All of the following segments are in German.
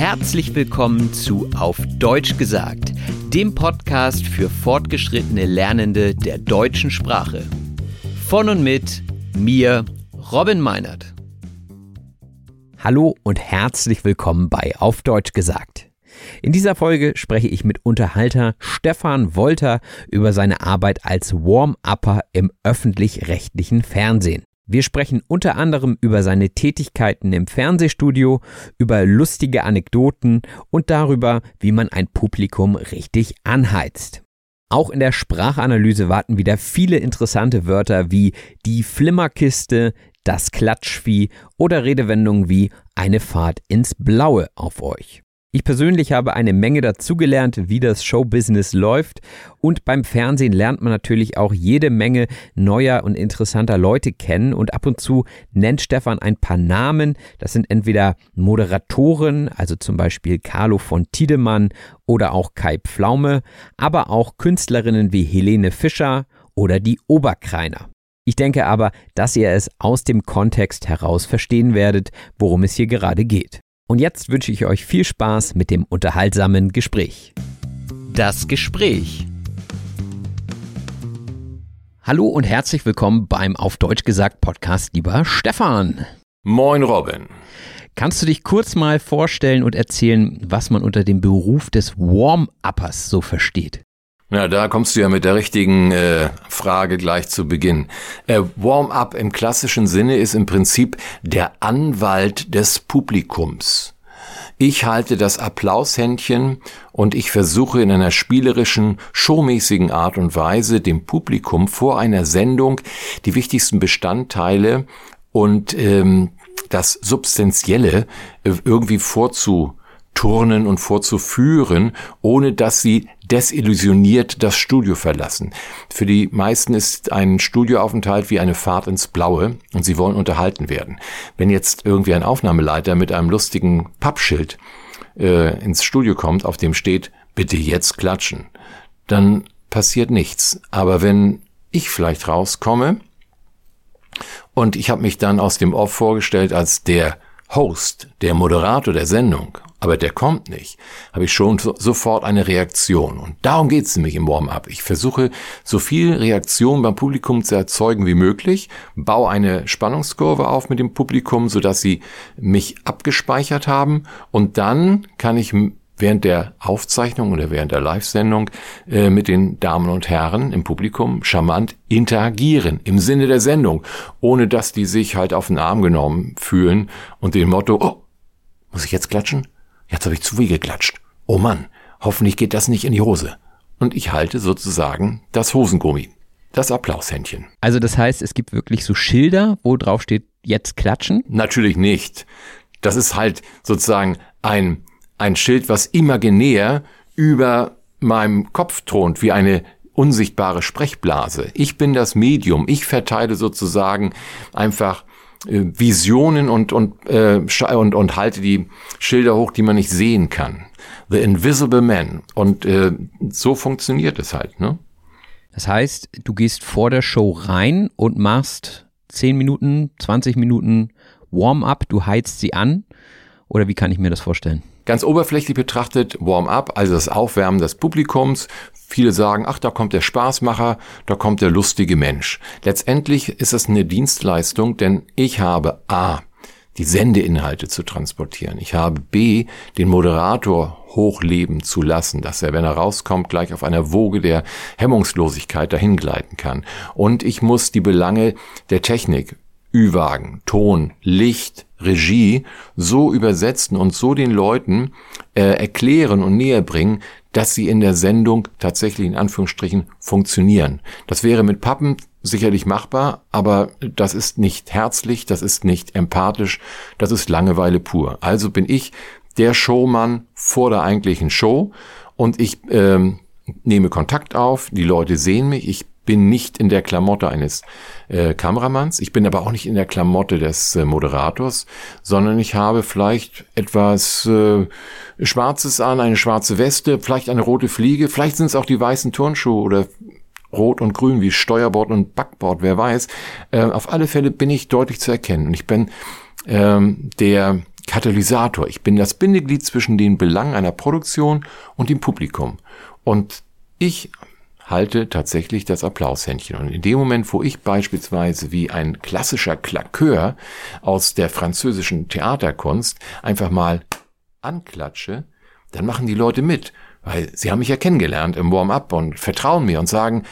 Herzlich willkommen zu Auf Deutsch gesagt, dem Podcast für fortgeschrittene Lernende der deutschen Sprache. Von und mit mir, Robin Meinert. Hallo und herzlich willkommen bei Auf Deutsch gesagt. In dieser Folge spreche ich mit Unterhalter Stefan Wolter über seine Arbeit als Warm-Upper im öffentlich-rechtlichen Fernsehen. Wir sprechen unter anderem über seine Tätigkeiten im Fernsehstudio, über lustige Anekdoten und darüber, wie man ein Publikum richtig anheizt. Auch in der Sprachanalyse warten wieder viele interessante Wörter wie die Flimmerkiste, das Klatschvieh oder Redewendungen wie eine Fahrt ins Blaue auf euch. Ich persönlich habe eine Menge dazugelernt, wie das Showbusiness läuft. Und beim Fernsehen lernt man natürlich auch jede Menge neuer und interessanter Leute kennen. Und ab und zu nennt Stefan ein paar Namen. Das sind entweder Moderatoren, also zum Beispiel Carlo von Tiedemann oder auch Kai Pflaume, aber auch Künstlerinnen wie Helene Fischer oder die Oberkreiner. Ich denke aber, dass ihr es aus dem Kontext heraus verstehen werdet, worum es hier gerade geht. Und jetzt wünsche ich euch viel Spaß mit dem unterhaltsamen Gespräch. Das Gespräch. Hallo und herzlich willkommen beim auf Deutsch gesagt Podcast, lieber Stefan. Moin Robin. Kannst du dich kurz mal vorstellen und erzählen, was man unter dem Beruf des Warm-Uppers so versteht? Na, da kommst du ja mit der richtigen äh, Frage gleich zu Beginn. Äh, Warm-up im klassischen Sinne ist im Prinzip der Anwalt des Publikums. Ich halte das Applaushändchen und ich versuche in einer spielerischen, showmäßigen Art und Weise dem Publikum vor einer Sendung die wichtigsten Bestandteile und ähm, das Substanzielle äh, irgendwie vorzuturnen und vorzuführen, ohne dass sie desillusioniert das Studio verlassen. Für die meisten ist ein Studioaufenthalt wie eine Fahrt ins Blaue und sie wollen unterhalten werden. Wenn jetzt irgendwie ein Aufnahmeleiter mit einem lustigen Pappschild äh, ins Studio kommt, auf dem steht, bitte jetzt klatschen, dann passiert nichts. Aber wenn ich vielleicht rauskomme und ich habe mich dann aus dem Off vorgestellt als der Host, der Moderator der Sendung aber der kommt nicht, habe ich schon sofort eine Reaktion. Und darum geht es nämlich im Warm-up. Ich versuche, so viel Reaktion beim Publikum zu erzeugen wie möglich, baue eine Spannungskurve auf mit dem Publikum, sodass sie mich abgespeichert haben und dann kann ich während der Aufzeichnung oder während der Live-Sendung äh, mit den Damen und Herren im Publikum charmant interagieren im Sinne der Sendung, ohne dass die sich halt auf den Arm genommen fühlen und dem Motto, oh, muss ich jetzt klatschen? Jetzt habe ich zu viel geklatscht. Oh Mann, hoffentlich geht das nicht in die Hose. Und ich halte sozusagen das Hosengummi. Das Applaushändchen. Also das heißt, es gibt wirklich so Schilder, wo drauf steht, jetzt klatschen? Natürlich nicht. Das ist halt sozusagen ein, ein Schild, was imaginär über meinem Kopf thront wie eine unsichtbare Sprechblase. Ich bin das Medium. Ich verteile sozusagen einfach äh, Visionen und, und, äh, und, und halte die Schilder hoch, die man nicht sehen kann. The Invisible Man. Und äh, so funktioniert es halt. Ne? Das heißt, du gehst vor der Show rein und machst 10 Minuten, 20 Minuten Warm-up, du heizt sie an. Oder wie kann ich mir das vorstellen? Ganz oberflächlich betrachtet Warm-up, also das Aufwärmen des Publikums. Viele sagen, ach, da kommt der Spaßmacher, da kommt der lustige Mensch. Letztendlich ist es eine Dienstleistung, denn ich habe A, die Sendeinhalte zu transportieren. Ich habe B, den Moderator hochleben zu lassen, dass er, wenn er rauskommt, gleich auf einer Woge der Hemmungslosigkeit dahingleiten kann. Und ich muss die Belange der Technik, Ü-Wagen, Ton, Licht, Regie so übersetzen und so den Leuten äh, erklären und näher bringen, dass sie in der Sendung tatsächlich in Anführungsstrichen funktionieren. Das wäre mit Pappen sicherlich machbar, aber das ist nicht herzlich, das ist nicht empathisch, das ist Langeweile pur. Also bin ich der Showmann vor der eigentlichen Show und ich ähm, nehme Kontakt auf, die Leute sehen mich, ich bin nicht in der Klamotte eines äh, Kameramanns, ich bin aber auch nicht in der Klamotte des äh, Moderators, sondern ich habe vielleicht etwas äh, Schwarzes an, eine schwarze Weste, vielleicht eine rote Fliege, vielleicht sind es auch die weißen Turnschuhe oder Rot und Grün wie Steuerbord und Backbord, wer weiß. Äh, auf alle Fälle bin ich deutlich zu erkennen. Und ich bin ähm, der Katalysator. Ich bin das Bindeglied zwischen den Belangen einer Produktion und dem Publikum. Und ich halte tatsächlich das Applaushändchen. Und in dem Moment, wo ich beispielsweise wie ein klassischer Klakeur aus der französischen Theaterkunst einfach mal anklatsche, dann machen die Leute mit, weil sie haben mich ja kennengelernt im Warm-up und vertrauen mir und sagen,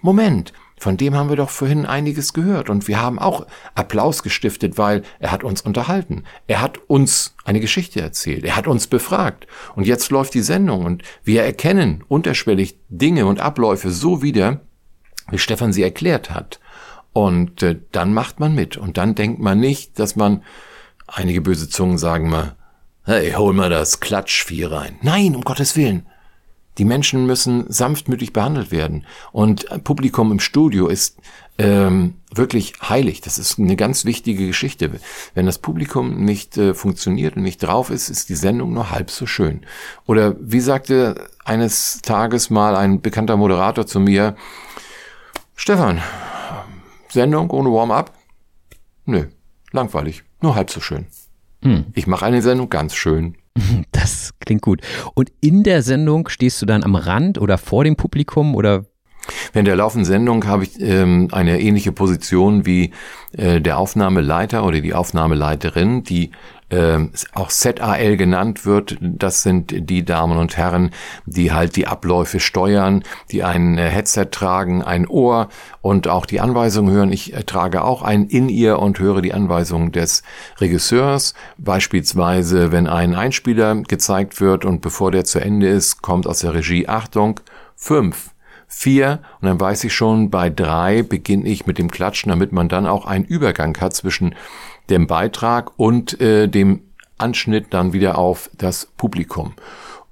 Moment, von dem haben wir doch vorhin einiges gehört und wir haben auch Applaus gestiftet, weil er hat uns unterhalten. Er hat uns eine Geschichte erzählt. Er hat uns befragt. Und jetzt läuft die Sendung und wir erkennen unterschwellig Dinge und Abläufe so wieder, wie Stefan sie erklärt hat. Und äh, dann macht man mit. Und dann denkt man nicht, dass man, einige böse Zungen sagen mal, hey, hol mal das Klatschvieh rein. Nein, um Gottes Willen. Die Menschen müssen sanftmütig behandelt werden. Und Publikum im Studio ist ähm, wirklich heilig. Das ist eine ganz wichtige Geschichte. Wenn das Publikum nicht äh, funktioniert und nicht drauf ist, ist die Sendung nur halb so schön. Oder wie sagte eines Tages mal ein bekannter Moderator zu mir, Stefan, Sendung ohne Warm-up? Nö, langweilig, nur halb so schön. Hm. Ich mache eine Sendung ganz schön. Das klingt gut. Und in der Sendung stehst du dann am Rand oder vor dem Publikum oder Während der laufenden Sendung habe ich ähm, eine ähnliche Position wie äh, der Aufnahmeleiter oder die Aufnahmeleiterin, die äh, auch ZAL genannt wird. Das sind die Damen und Herren, die halt die Abläufe steuern, die ein äh, Headset tragen, ein Ohr und auch die Anweisungen hören. Ich äh, trage auch ein in ihr und höre die Anweisungen des Regisseurs. Beispielsweise, wenn ein Einspieler gezeigt wird und bevor der zu Ende ist, kommt aus der Regie Achtung, fünf vier und dann weiß ich schon, bei drei beginne ich mit dem Klatschen, damit man dann auch einen Übergang hat zwischen dem Beitrag und äh, dem Anschnitt dann wieder auf das Publikum.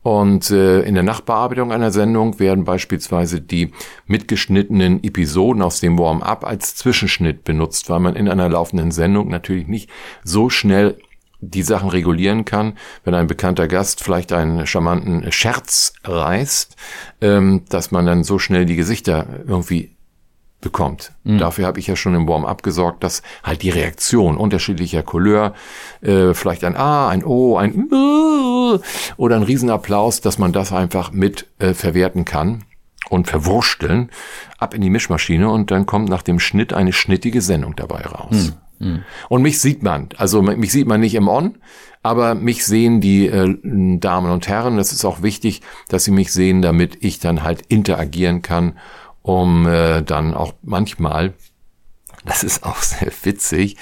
Und äh, in der Nachbearbeitung einer Sendung werden beispielsweise die mitgeschnittenen Episoden aus dem Warm-up als Zwischenschnitt benutzt, weil man in einer laufenden Sendung natürlich nicht so schnell die Sachen regulieren kann, wenn ein bekannter Gast vielleicht einen charmanten Scherz reißt, ähm, dass man dann so schnell die Gesichter irgendwie bekommt. Mhm. Dafür habe ich ja schon im Warm-up gesorgt, dass halt die Reaktion unterschiedlicher Couleur, äh, vielleicht ein A, ein O, ein oder ein Riesenapplaus, dass man das einfach mit äh, verwerten kann und verwursteln, ab in die Mischmaschine und dann kommt nach dem Schnitt eine schnittige Sendung dabei raus. Mhm. Mhm. Und mich sieht man. Also mich sieht man nicht im On, aber mich sehen die äh, Damen und Herren. Das ist auch wichtig, dass sie mich sehen, damit ich dann halt interagieren kann, um äh, dann auch manchmal, das ist auch sehr witzig,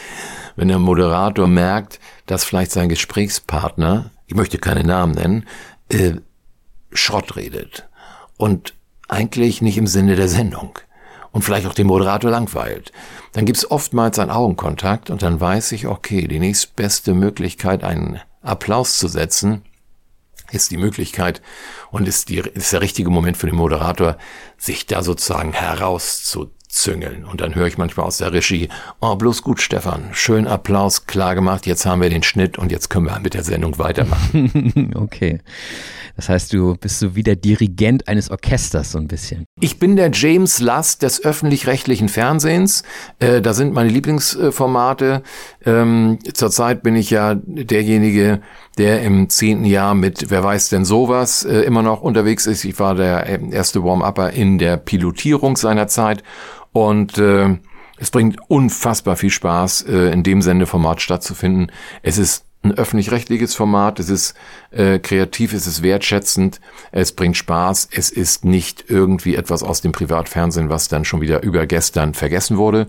wenn der Moderator merkt, dass vielleicht sein Gesprächspartner, ich möchte keine Namen nennen, äh, Schrott redet. Und eigentlich nicht im Sinne der Sendung und vielleicht auch den Moderator langweilt. Dann gibt's oftmals einen Augenkontakt und dann weiß ich, okay, die nächstbeste Möglichkeit, einen Applaus zu setzen, ist die Möglichkeit und ist, die, ist der richtige Moment für den Moderator, sich da sozusagen herauszuzüngeln. Und dann höre ich manchmal aus der Regie, oh, bloß gut, Stefan, schön Applaus, klar gemacht, jetzt haben wir den Schnitt und jetzt können wir mit der Sendung weitermachen. okay. Das heißt, du bist so wie der Dirigent eines Orchesters so ein bisschen. Ich bin der James Last des öffentlich-rechtlichen Fernsehens. Äh, da sind meine Lieblingsformate. Ähm, zurzeit bin ich ja derjenige, der im zehnten Jahr mit Wer weiß denn sowas äh, immer noch unterwegs ist. Ich war der äh, erste Warm-Upper in der Pilotierung seiner Zeit. Und äh, es bringt unfassbar viel Spaß, äh, in dem Sendeformat stattzufinden. Es ist ein öffentlich-rechtliches Format, es ist äh, kreativ, es ist wertschätzend, es bringt Spaß, es ist nicht irgendwie etwas aus dem Privatfernsehen, was dann schon wieder über gestern vergessen wurde,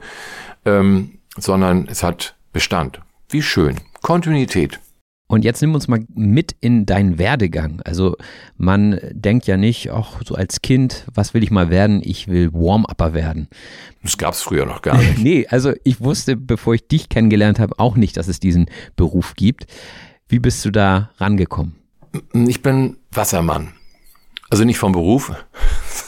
ähm, sondern es hat Bestand. Wie schön. Kontinuität. Und jetzt nimm uns mal mit in deinen Werdegang. Also man denkt ja nicht, auch so als Kind, was will ich mal werden? Ich will Warm-Upper werden. Das gab es früher noch gar nicht. nee, also ich wusste, bevor ich dich kennengelernt habe, auch nicht, dass es diesen Beruf gibt. Wie bist du da rangekommen? Ich bin Wassermann. Also nicht vom Beruf,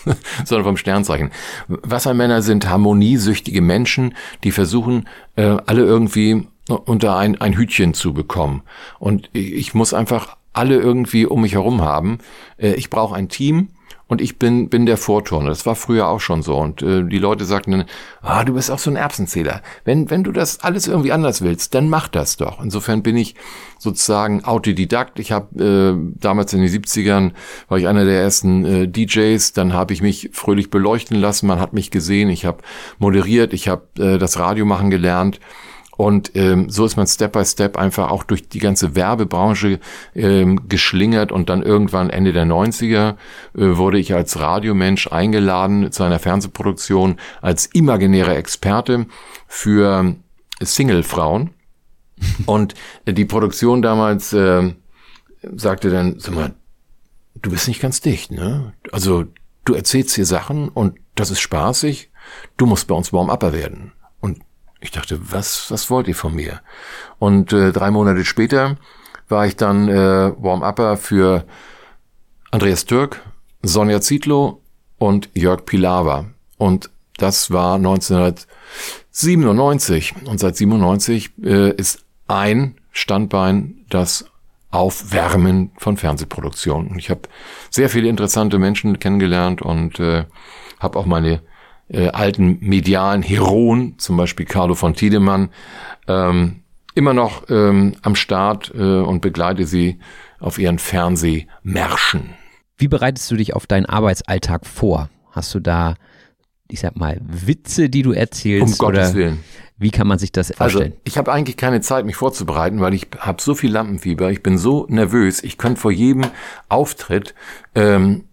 sondern vom Sternzeichen. Wassermänner sind harmoniesüchtige Menschen, die versuchen, äh, alle irgendwie unter ein, ein Hütchen zu bekommen. Und ich muss einfach alle irgendwie um mich herum haben. Äh, ich brauche ein Team und ich bin, bin der Vorturner. Das war früher auch schon so. Und äh, die Leute sagten dann, ah, du bist auch so ein Erbsenzähler. Wenn, wenn du das alles irgendwie anders willst, dann mach das doch. Insofern bin ich sozusagen Autodidakt. Ich habe äh, damals in den 70ern, war ich einer der ersten äh, DJs, dann habe ich mich fröhlich beleuchten lassen, man hat mich gesehen, ich habe moderiert, ich habe äh, das Radio machen gelernt. Und ähm, so ist man Step by Step einfach auch durch die ganze Werbebranche ähm, geschlingert und dann irgendwann Ende der 90er äh, wurde ich als Radiomensch eingeladen zu einer Fernsehproduktion als imaginärer Experte für Single-Frauen. und die Produktion damals äh, sagte dann, sag mal, du bist nicht ganz dicht, ne? Also du erzählst hier Sachen und das ist spaßig, du musst bei uns Warm-Upper werden. Ich dachte, was, was wollt ihr von mir? Und äh, drei Monate später war ich dann äh, Warm-Upper für Andreas Türk, Sonja Zietlow und Jörg Pilawa. Und das war 1997. Und seit 97 äh, ist ein Standbein das Aufwärmen von Fernsehproduktionen. Ich habe sehr viele interessante Menschen kennengelernt und äh, habe auch meine äh, alten medialen Heroen, zum Beispiel Carlo von Tiedemann, ähm, immer noch ähm, am Start äh, und begleite sie auf ihren Fernsehmärschen. Wie bereitest du dich auf deinen Arbeitsalltag vor? Hast du da, ich sag mal, Witze, die du erzählst? Um Gottes Willen. Wie kann man sich das also, vorstellen? Also, ich habe eigentlich keine Zeit, mich vorzubereiten, weil ich habe so viel Lampenfieber. Ich bin so nervös. Ich könnte vor jedem Auftritt ähm,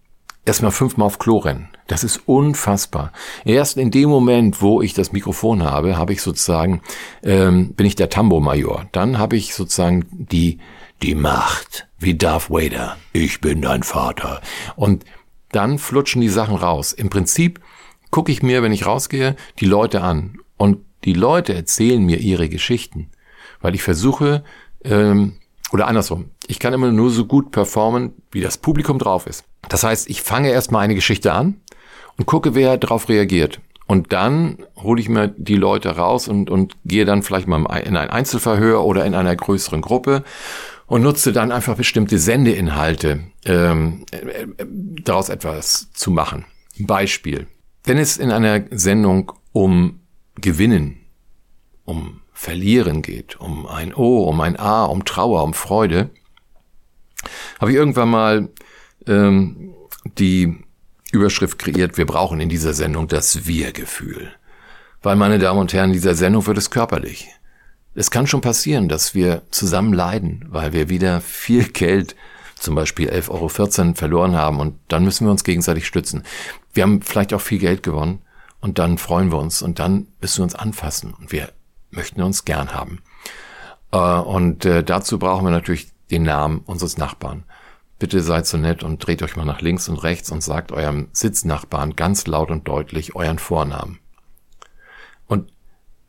erstmal fünfmal auf Klo rennen. Das ist unfassbar. Erst in dem Moment, wo ich das Mikrofon habe, habe ich sozusagen, ähm, bin ich der Tambo-Major. Dann habe ich sozusagen die, die Macht, wie Darth Vader. Ich bin dein Vater. Und dann flutschen die Sachen raus. Im Prinzip gucke ich mir, wenn ich rausgehe, die Leute an. Und die Leute erzählen mir ihre Geschichten. Weil ich versuche, ähm, oder andersrum, ich kann immer nur so gut performen, wie das Publikum drauf ist. Das heißt, ich fange erstmal eine Geschichte an und gucke, wer darauf reagiert. Und dann hole ich mir die Leute raus und, und gehe dann vielleicht mal in ein Einzelverhör oder in einer größeren Gruppe und nutze dann einfach bestimmte Sendeinhalte, ähm, äh, daraus etwas zu machen. Beispiel. Wenn es in einer Sendung um Gewinnen, um Verlieren geht, um ein O, um ein A, um Trauer, um Freude, habe ich irgendwann mal ähm, die Überschrift kreiert, wir brauchen in dieser Sendung das Wir-Gefühl. Weil, meine Damen und Herren, in dieser Sendung wird es körperlich. Es kann schon passieren, dass wir zusammen leiden, weil wir wieder viel Geld, zum Beispiel 11,14 Euro verloren haben und dann müssen wir uns gegenseitig stützen. Wir haben vielleicht auch viel Geld gewonnen und dann freuen wir uns und dann müssen wir uns anfassen und wir möchten uns gern haben. Äh, und äh, dazu brauchen wir natürlich den Namen unseres Nachbarn. Bitte seid so nett und dreht euch mal nach links und rechts und sagt eurem Sitznachbarn ganz laut und deutlich euren Vornamen. Und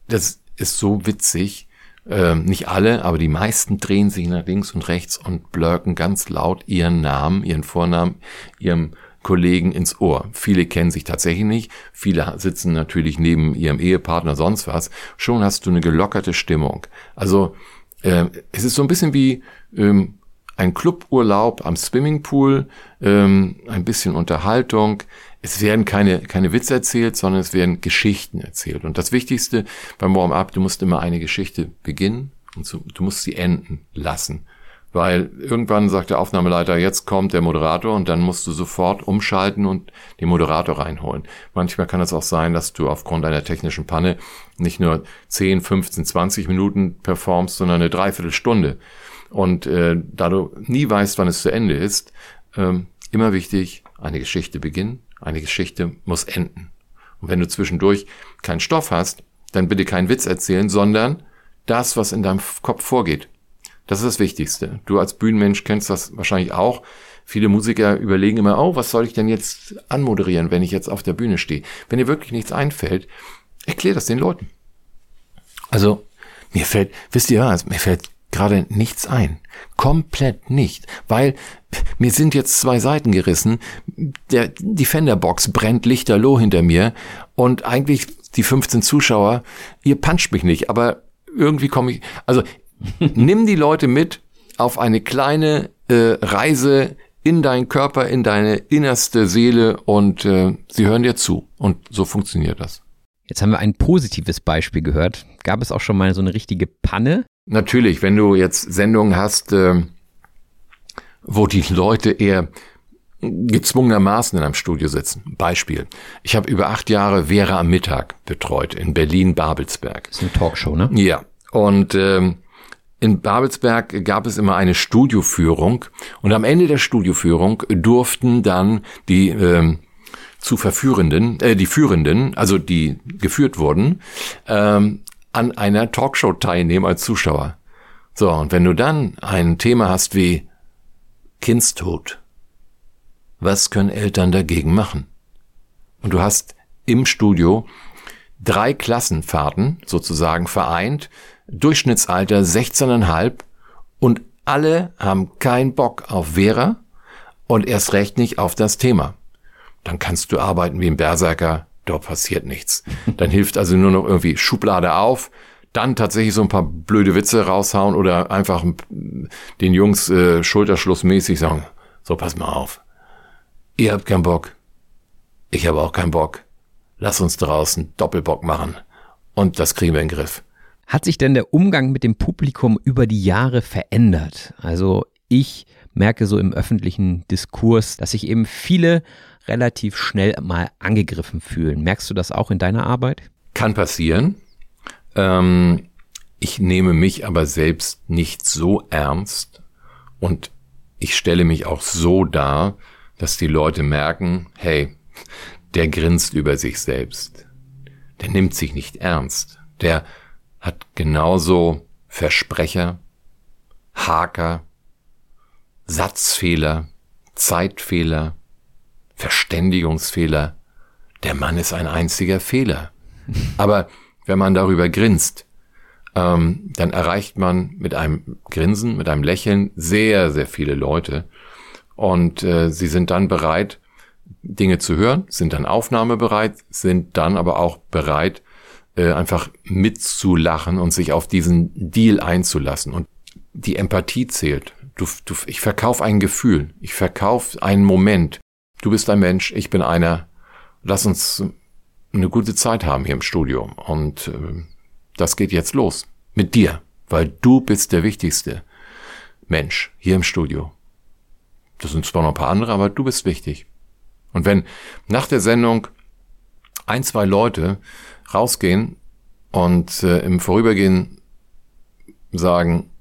das ist so witzig, ähm, nicht alle, aber die meisten drehen sich nach links und rechts und blurken ganz laut ihren Namen, ihren Vornamen, ihrem Kollegen ins Ohr. Viele kennen sich tatsächlich nicht, viele sitzen natürlich neben ihrem Ehepartner, sonst was. Schon hast du eine gelockerte Stimmung. Also äh, es ist so ein bisschen wie ähm, ein Cluburlaub am Swimmingpool, ähm, ein bisschen Unterhaltung. Es werden keine, keine Witze erzählt, sondern es werden Geschichten erzählt. Und das Wichtigste beim Warm-up, du musst immer eine Geschichte beginnen und du musst sie enden lassen. Weil irgendwann sagt der Aufnahmeleiter, jetzt kommt der Moderator und dann musst du sofort umschalten und den Moderator reinholen. Manchmal kann es auch sein, dass du aufgrund einer technischen Panne nicht nur 10, 15, 20 Minuten performst, sondern eine Dreiviertelstunde. Und äh, da du nie weißt, wann es zu Ende ist, ähm, immer wichtig, eine Geschichte beginnen, eine Geschichte muss enden. Und wenn du zwischendurch keinen Stoff hast, dann bitte keinen Witz erzählen, sondern das, was in deinem Kopf vorgeht. Das ist das Wichtigste. Du als Bühnenmensch kennst das wahrscheinlich auch. Viele Musiker überlegen immer, oh, was soll ich denn jetzt anmoderieren, wenn ich jetzt auf der Bühne stehe? Wenn dir wirklich nichts einfällt, erklär das den Leuten. Also, mir fällt, wisst ihr was, mir fällt gerade nichts ein. Komplett nicht. Weil mir sind jetzt zwei Seiten gerissen. Der, die Fenderbox brennt lichterloh hinter mir. Und eigentlich die 15 Zuschauer, ihr puncht mich nicht, aber irgendwie komme ich, also Nimm die Leute mit auf eine kleine äh, Reise in deinen Körper, in deine innerste Seele und äh, sie hören dir zu. Und so funktioniert das. Jetzt haben wir ein positives Beispiel gehört. Gab es auch schon mal so eine richtige Panne? Natürlich, wenn du jetzt Sendungen hast, äh, wo die Leute eher gezwungenermaßen in einem Studio sitzen. Beispiel. Ich habe über acht Jahre Vera am Mittag betreut in Berlin-Babelsberg. Das ist eine Talkshow, ne? Ja. Und ähm, in Babelsberg gab es immer eine Studioführung und am Ende der Studioführung durften dann die äh, zu verführenden, äh, die Führenden, also die geführt wurden, ähm, an einer Talkshow teilnehmen als Zuschauer. So, und wenn du dann ein Thema hast wie Kindstod, was können Eltern dagegen machen? Und du hast im Studio drei Klassenfahrten sozusagen vereint Durchschnittsalter 16,5 und alle haben keinen Bock auf Vera und erst recht nicht auf das Thema. Dann kannst du arbeiten wie ein Berserker, da passiert nichts. Dann hilft also nur noch irgendwie Schublade auf, dann tatsächlich so ein paar blöde Witze raushauen oder einfach den Jungs äh, schulterschlussmäßig sagen, so pass mal auf. Ihr habt keinen Bock. Ich habe auch keinen Bock. Lass uns draußen Doppelbock machen. Und das kriegen wir in den Griff. Hat sich denn der Umgang mit dem Publikum über die Jahre verändert? Also ich merke so im öffentlichen Diskurs, dass sich eben viele relativ schnell mal angegriffen fühlen. Merkst du das auch in deiner Arbeit? Kann passieren. Ähm, ich nehme mich aber selbst nicht so ernst und ich stelle mich auch so dar, dass die Leute merken, hey, der grinst über sich selbst. Der nimmt sich nicht ernst. Der hat genauso Versprecher, Haker, Satzfehler, Zeitfehler, Verständigungsfehler. Der Mann ist ein einziger Fehler. Aber wenn man darüber grinst, ähm, dann erreicht man mit einem Grinsen, mit einem Lächeln sehr, sehr viele Leute. Und äh, sie sind dann bereit, Dinge zu hören, sind dann aufnahmebereit, sind dann aber auch bereit, äh, einfach mitzulachen und sich auf diesen Deal einzulassen. Und die Empathie zählt. Du, du, ich verkaufe ein Gefühl, ich verkaufe einen Moment. Du bist ein Mensch, ich bin einer. Lass uns eine gute Zeit haben hier im Studio. Und äh, das geht jetzt los. Mit dir. Weil du bist der wichtigste Mensch hier im Studio. Das sind zwar noch ein paar andere, aber du bist wichtig. Und wenn nach der Sendung ein, zwei Leute rausgehen und äh, im Vorübergehen sagen,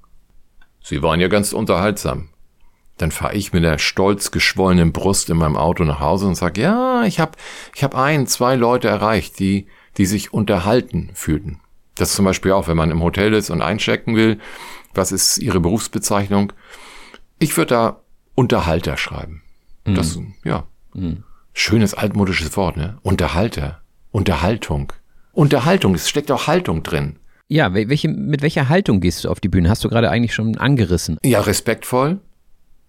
Sie waren ja ganz unterhaltsam. Dann fahre ich mit der stolz geschwollenen Brust in meinem Auto nach Hause und sage, ja, ich habe ich hab ein, zwei Leute erreicht, die, die sich unterhalten fühlten. Das zum Beispiel auch, wenn man im Hotel ist und einchecken will. Was ist Ihre Berufsbezeichnung? Ich würde da Unterhalter schreiben. Mhm. Das, ja. Mhm. Schönes altmodisches Wort, ne? Unterhalter. Unterhaltung. Unterhaltung, es steckt auch Haltung drin. Ja, welche, mit welcher Haltung gehst du auf die Bühne? Hast du gerade eigentlich schon angerissen? Ja, respektvoll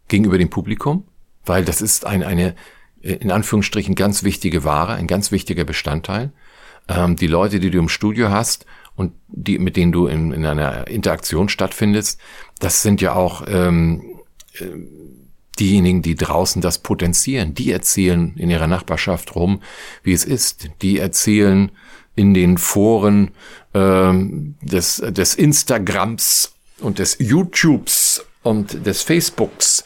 gegenüber dem Publikum, weil das ist ein, eine, in Anführungsstrichen, ganz wichtige Ware, ein ganz wichtiger Bestandteil. Ähm, die Leute, die du im Studio hast und die, mit denen du in, in einer Interaktion stattfindest, das sind ja auch ähm, äh, diejenigen, die draußen das potenzieren. Die erzählen in ihrer Nachbarschaft rum, wie es ist. Die erzählen in den Foren ähm, des, des Instagrams und des YouTubes und des Facebooks,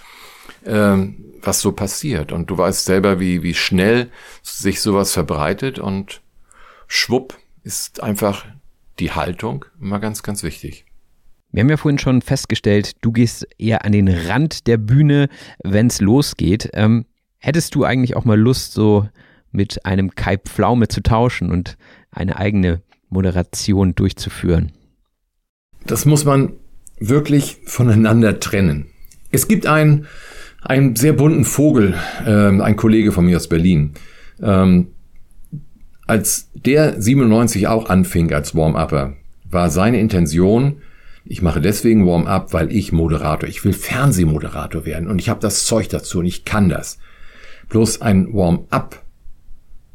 ähm, was so passiert. Und du weißt selber, wie, wie schnell sich sowas verbreitet und schwupp ist einfach die Haltung immer ganz, ganz wichtig. Wir haben ja vorhin schon festgestellt, du gehst eher an den Rand der Bühne, wenn es losgeht. Ähm, hättest du eigentlich auch mal Lust, so mit einem Kai Pflaume zu tauschen und eine eigene Moderation durchzuführen? Das muss man wirklich voneinander trennen. Es gibt einen, einen sehr bunten Vogel, äh, ein Kollege von mir aus Berlin. Ähm, als der 97 auch anfing als Warm-Upper, war seine Intention, ich mache deswegen Warm-up, weil ich Moderator, ich will Fernsehmoderator werden und ich habe das Zeug dazu und ich kann das. Bloß ein Warm-up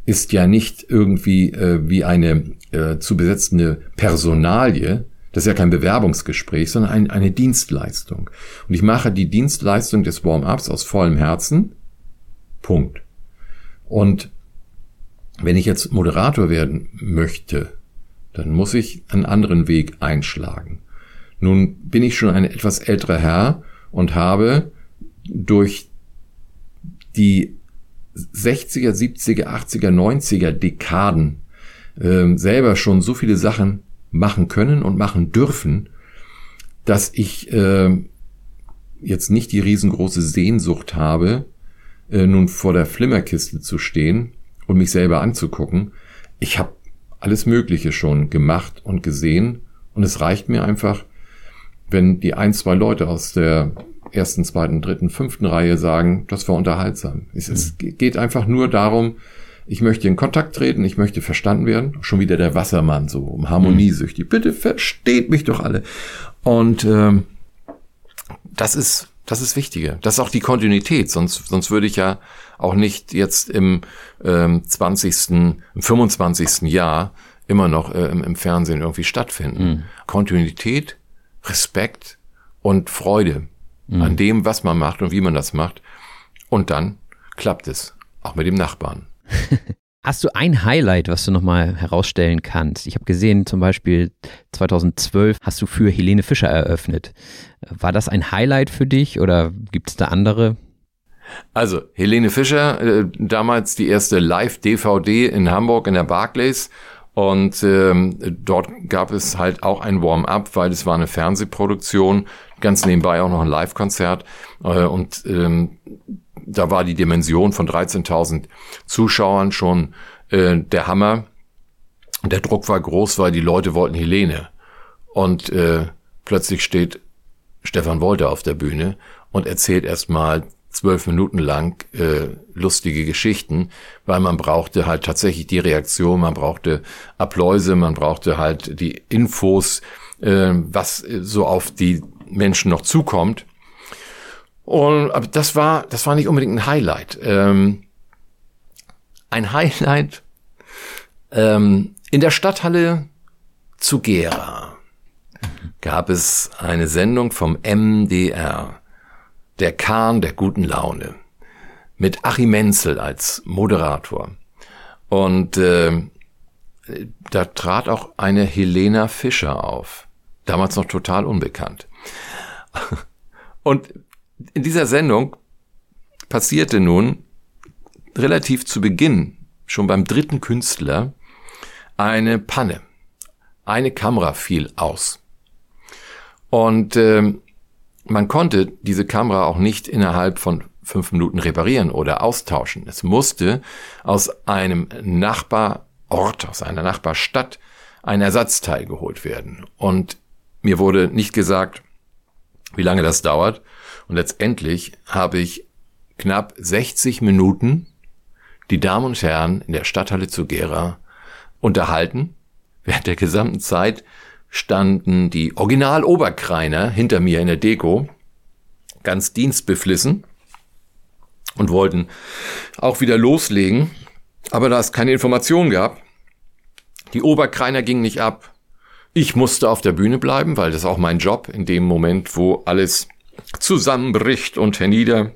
ist ja nicht irgendwie äh, wie eine äh, zu besetzende Personalie, das ist ja kein Bewerbungsgespräch, sondern ein, eine Dienstleistung. Und ich mache die Dienstleistung des Warm-ups aus vollem Herzen. Punkt. Und wenn ich jetzt Moderator werden möchte, dann muss ich einen anderen Weg einschlagen. Nun bin ich schon ein etwas älterer Herr und habe durch die 60er, 70er, 80er, 90er Dekaden äh, selber schon so viele Sachen machen können und machen dürfen, dass ich äh, jetzt nicht die riesengroße Sehnsucht habe, äh, nun vor der Flimmerkiste zu stehen und mich selber anzugucken. Ich habe alles Mögliche schon gemacht und gesehen und es reicht mir einfach, wenn die ein, zwei Leute aus der ersten, zweiten, dritten, fünften Reihe sagen, das war unterhaltsam. Es, mhm. es geht einfach nur darum, ich möchte in Kontakt treten, ich möchte verstanden werden. Schon wieder der Wassermann, so um harmoniesüchtig. Mhm. Bitte versteht mich doch alle. Und ähm, das ist das ist wichtiger. Das ist auch die Kontinuität. Sonst sonst würde ich ja auch nicht jetzt im ähm, 20., im 25. Jahr immer noch äh, im, im Fernsehen irgendwie stattfinden. Mhm. Kontinuität Respekt und Freude mhm. an dem, was man macht und wie man das macht. Und dann klappt es, auch mit dem Nachbarn. Hast du ein Highlight, was du nochmal herausstellen kannst? Ich habe gesehen, zum Beispiel 2012 hast du für Helene Fischer eröffnet. War das ein Highlight für dich oder gibt es da andere? Also, Helene Fischer, äh, damals die erste Live-DVD in Hamburg in der Barclays und ähm, dort gab es halt auch ein Warm-up, weil es war eine Fernsehproduktion, ganz nebenbei auch noch ein Live-Konzert. Äh, und ähm, da war die Dimension von 13.000 Zuschauern schon äh, der Hammer. Der Druck war groß, weil die Leute wollten Helene. Und äh, plötzlich steht Stefan Wolter auf der Bühne und erzählt erstmal zwölf Minuten lang äh, lustige Geschichten, weil man brauchte halt tatsächlich die Reaktion, man brauchte Appläuse, man brauchte halt die Infos, äh, was so auf die Menschen noch zukommt. Und aber das war, das war nicht unbedingt ein Highlight. Ähm, ein Highlight ähm, in der Stadthalle zu Gera gab es eine Sendung vom MDR der Kahn der guten Laune. Mit Achim Menzel als Moderator. Und äh, da trat auch eine Helena Fischer auf. Damals noch total unbekannt. Und in dieser Sendung passierte nun relativ zu Beginn, schon beim dritten Künstler, eine Panne. Eine Kamera fiel aus. Und äh, man konnte diese Kamera auch nicht innerhalb von fünf Minuten reparieren oder austauschen. Es musste aus einem Nachbarort, aus einer Nachbarstadt ein Ersatzteil geholt werden. Und mir wurde nicht gesagt, wie lange das dauert. Und letztendlich habe ich knapp 60 Minuten die Damen und Herren in der Stadthalle zu Gera unterhalten. Während der gesamten Zeit standen die Original-Oberkreiner hinter mir in der Deko, ganz dienstbeflissen und wollten auch wieder loslegen. Aber da es keine Information gab, die Oberkreiner gingen nicht ab. Ich musste auf der Bühne bleiben, weil das auch mein Job in dem Moment, wo alles zusammenbricht und hernieder.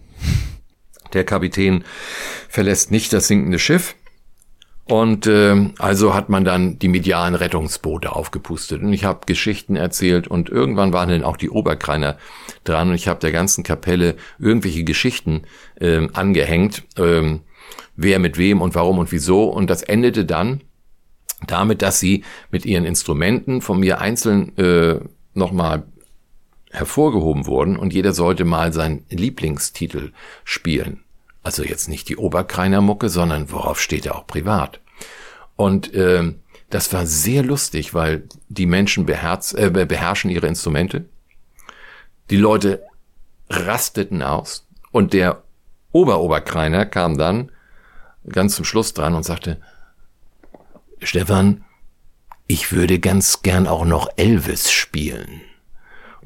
Der Kapitän verlässt nicht das sinkende Schiff. Und äh, also hat man dann die medialen Rettungsboote aufgepustet. Und ich habe Geschichten erzählt und irgendwann waren dann auch die Oberkreiner dran und ich habe der ganzen Kapelle irgendwelche Geschichten äh, angehängt, äh, wer mit wem und warum und wieso. Und das endete dann damit, dass sie mit ihren Instrumenten von mir einzeln äh, nochmal hervorgehoben wurden und jeder sollte mal seinen Lieblingstitel spielen. Also jetzt nicht die Oberkreiner Mucke, sondern worauf steht er auch privat. Und äh, das war sehr lustig, weil die Menschen beherz, äh, beherrschen ihre Instrumente. Die Leute rasteten aus und der Oberoberkreiner kam dann ganz zum Schluss dran und sagte, Stefan, ich würde ganz gern auch noch Elvis spielen.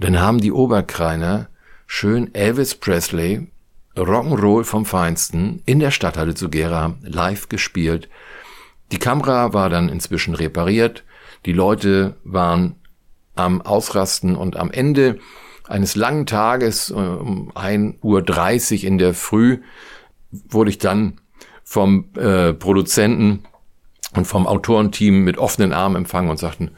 Dann haben die Oberkreiner schön Elvis Presley Rock'n'Roll vom Feinsten in der Stadthalle zu Gera live gespielt. Die Kamera war dann inzwischen repariert. Die Leute waren am Ausrasten und am Ende eines langen Tages äh, um 1.30 Uhr in der Früh wurde ich dann vom äh, Produzenten und vom Autorenteam mit offenen Armen empfangen und sagten,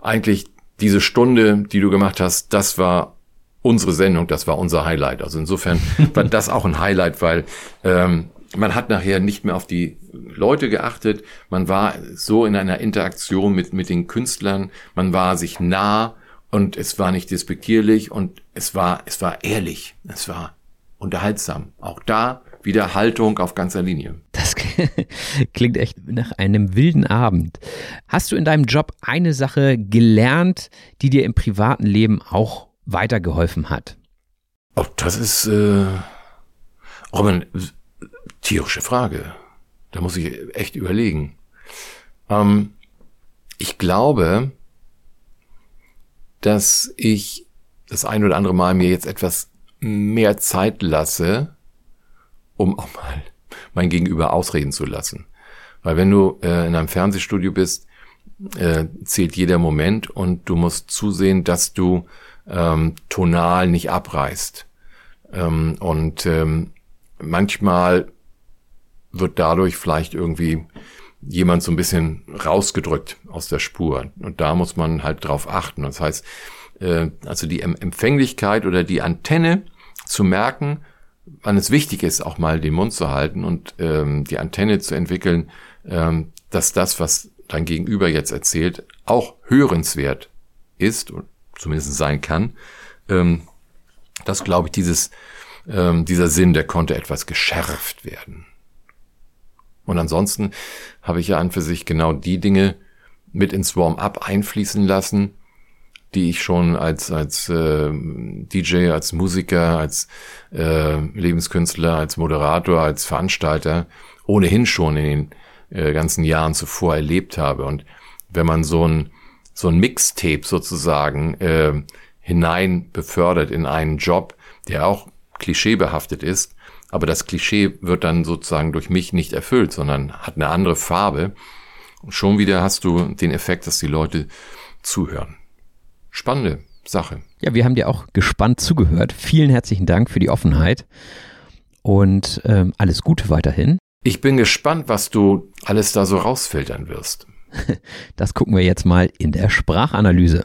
eigentlich diese Stunde, die du gemacht hast, das war unsere Sendung, das war unser Highlight. Also insofern war das auch ein Highlight, weil ähm, man hat nachher nicht mehr auf die Leute geachtet, man war so in einer Interaktion mit, mit den Künstlern, man war sich nah und es war nicht despektierlich und es war, es war ehrlich, es war unterhaltsam. Auch da wieder Haltung auf ganzer Linie. Das klingt echt nach einem wilden Abend. Hast du in deinem Job eine Sache gelernt, die dir im privaten Leben auch weitergeholfen hat? Oh, das ist äh, auch eine tierische Frage. Da muss ich echt überlegen. Ähm, ich glaube, dass ich das ein oder andere Mal mir jetzt etwas mehr Zeit lasse, um auch mal mein Gegenüber ausreden zu lassen. Weil wenn du äh, in einem Fernsehstudio bist, äh, zählt jeder Moment und du musst zusehen, dass du ähm, tonal nicht abreißt. Ähm, und ähm, manchmal wird dadurch vielleicht irgendwie jemand so ein bisschen rausgedrückt aus der Spur. Und da muss man halt drauf achten. Das heißt, äh, also die Empfänglichkeit oder die Antenne zu merken, wann es wichtig ist, auch mal den Mund zu halten und ähm, die Antenne zu entwickeln, ähm, dass das, was dein Gegenüber jetzt erzählt, auch hörenswert ist zumindest sein kann. Ähm, das glaube ich, dieses, ähm, dieser Sinn, der konnte etwas geschärft werden. Und ansonsten habe ich ja an für sich genau die Dinge mit ins Warm-up einfließen lassen, die ich schon als als äh, DJ, als Musiker, als äh, Lebenskünstler, als Moderator, als Veranstalter ohnehin schon in den äh, ganzen Jahren zuvor erlebt habe. Und wenn man so ein so ein Mixtape sozusagen äh, hinein befördert in einen Job, der auch klischeebehaftet ist, aber das Klischee wird dann sozusagen durch mich nicht erfüllt, sondern hat eine andere Farbe. Und schon wieder hast du den Effekt, dass die Leute zuhören. Spannende Sache. Ja, wir haben dir auch gespannt zugehört. Vielen herzlichen Dank für die Offenheit und ähm, alles Gute weiterhin. Ich bin gespannt, was du alles da so rausfiltern wirst. Das gucken wir jetzt mal in der Sprachanalyse.